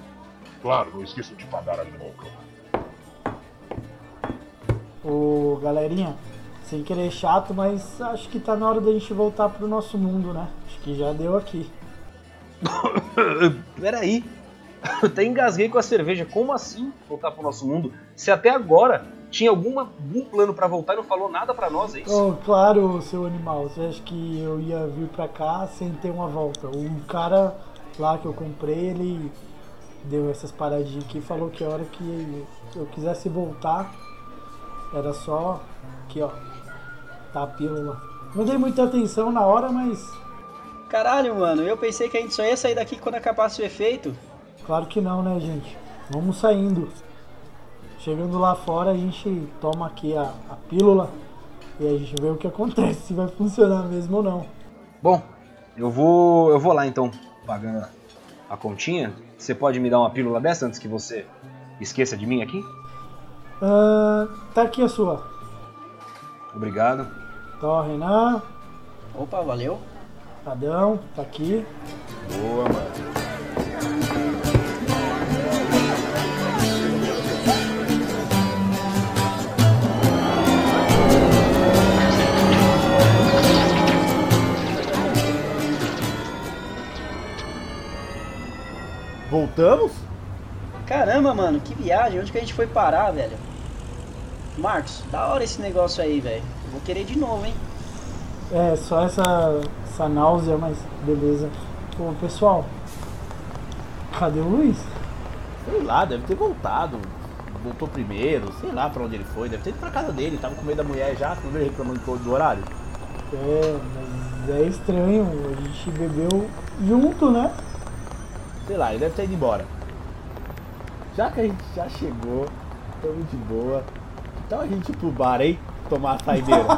claro, não esqueçam de pagar a minha boca. Ô, galerinha, sem querer chato, mas acho que tá na hora da gente voltar pro nosso mundo, né? Acho que já deu aqui. [COUGHS] Peraí. [LAUGHS] Eu até engasguei com a cerveja. Como assim voltar pro nosso mundo? Se até agora tinha alguma, algum plano pra voltar e não falou nada pra nós, é isso? Oh, claro, seu animal. Você acha que eu ia vir pra cá sem ter uma volta? O cara lá que eu comprei, ele deu essas paradinhas aqui e falou que a hora que eu quisesse voltar, era só aqui, ó. Tá a pílula. Não dei muita atenção na hora, mas Caralho, mano, eu pensei que a gente só ia sair daqui quando acabasse o efeito. Claro que não, né, gente? Vamos saindo. Chegando lá fora, a gente toma aqui a, a pílula e a gente vê o que acontece, se vai funcionar mesmo ou não. Bom, eu vou. eu vou lá então, pagando a- continha. Você pode me dar uma pílula dessa antes que você esqueça de mim aqui? Ah, tá aqui a sua. Obrigado. Tó, Renan, Opa, valeu. Adão, tá aqui. Boa, mano. Voltamos? Caramba, mano, que viagem. Onde que a gente foi parar, velho? Marcos, da hora esse negócio aí, velho. Eu Vou querer de novo, hein? É, só essa, essa náusea, mas beleza. Pô, pessoal, cadê o Luiz? Sei lá, deve ter voltado. Voltou primeiro, sei lá pra onde ele foi. Deve ter ido pra casa dele, tava com medo da mulher já, não veio reclamando do do horário. É, mas é estranho, a gente bebeu junto, né? Sei lá, ele deve ter ido embora. Já que a gente já chegou, estamos de boa. Então a gente ir pro bar, hein? Tomar a saideira. [LAUGHS]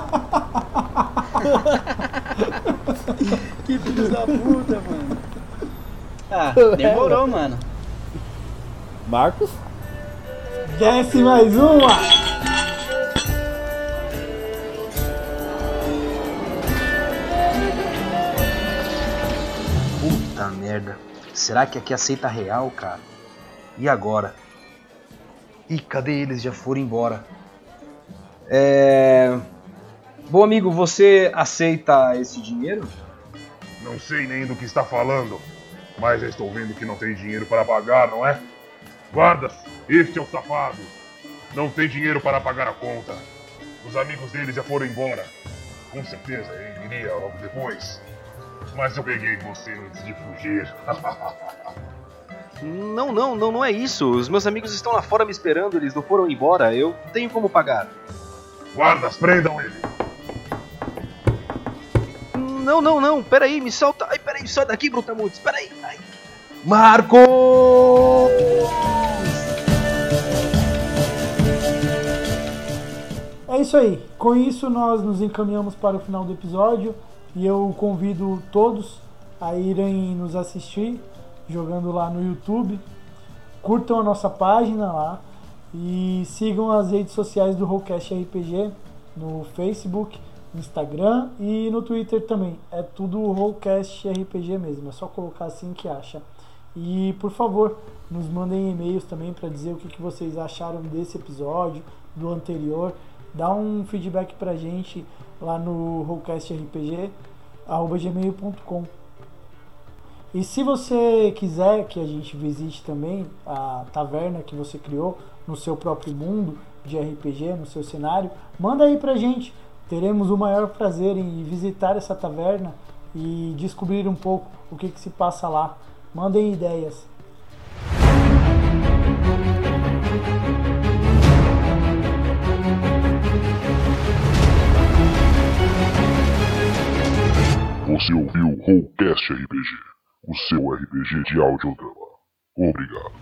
Que filho da puta, mano. Ah, [LAUGHS] demorou, mano. Marcos? Desce mais uma! Puta merda. Será que aqui aceita real, cara? E agora? Ih, cadê eles? Já foram embora. É. Bom amigo, você aceita esse dinheiro? Não sei nem do que está falando, mas estou vendo que não tem dinheiro para pagar, não é? Guardas, este é o safado. Não tem dinheiro para pagar a conta. Os amigos dele já foram embora. Com certeza ele iria logo depois. Mas eu peguei você antes de fugir. [LAUGHS] Não, não, não, não é isso. Os meus amigos estão lá fora me esperando, eles não foram embora. Eu tenho como pagar. Guardas, prendam ele. Não, não, não, peraí, me solta. Ai, peraí, sai daqui, Brutamontes, peraí. Ai. Marco! É isso aí. Com isso, nós nos encaminhamos para o final do episódio e eu convido todos a irem nos assistir jogando lá no YouTube. Curtam a nossa página lá e sigam as redes sociais do Rollcast RPG no Facebook, Instagram e no Twitter também. É tudo Rollcast RPG mesmo, é só colocar assim que acha. E por favor, nos mandem e-mails também para dizer o que, que vocês acharam desse episódio, do anterior. Dá um feedback pra gente lá no rollcastrpg@gmail.com. E se você quiser que a gente visite também a taverna que você criou no seu próprio mundo de RPG, no seu cenário, manda aí pra gente. Teremos o maior prazer em visitar essa taverna e descobrir um pouco o que, que se passa lá. Mandem ideias. Você ouviu Rollcast RPG, o seu RPG de audiodrama. Obrigado.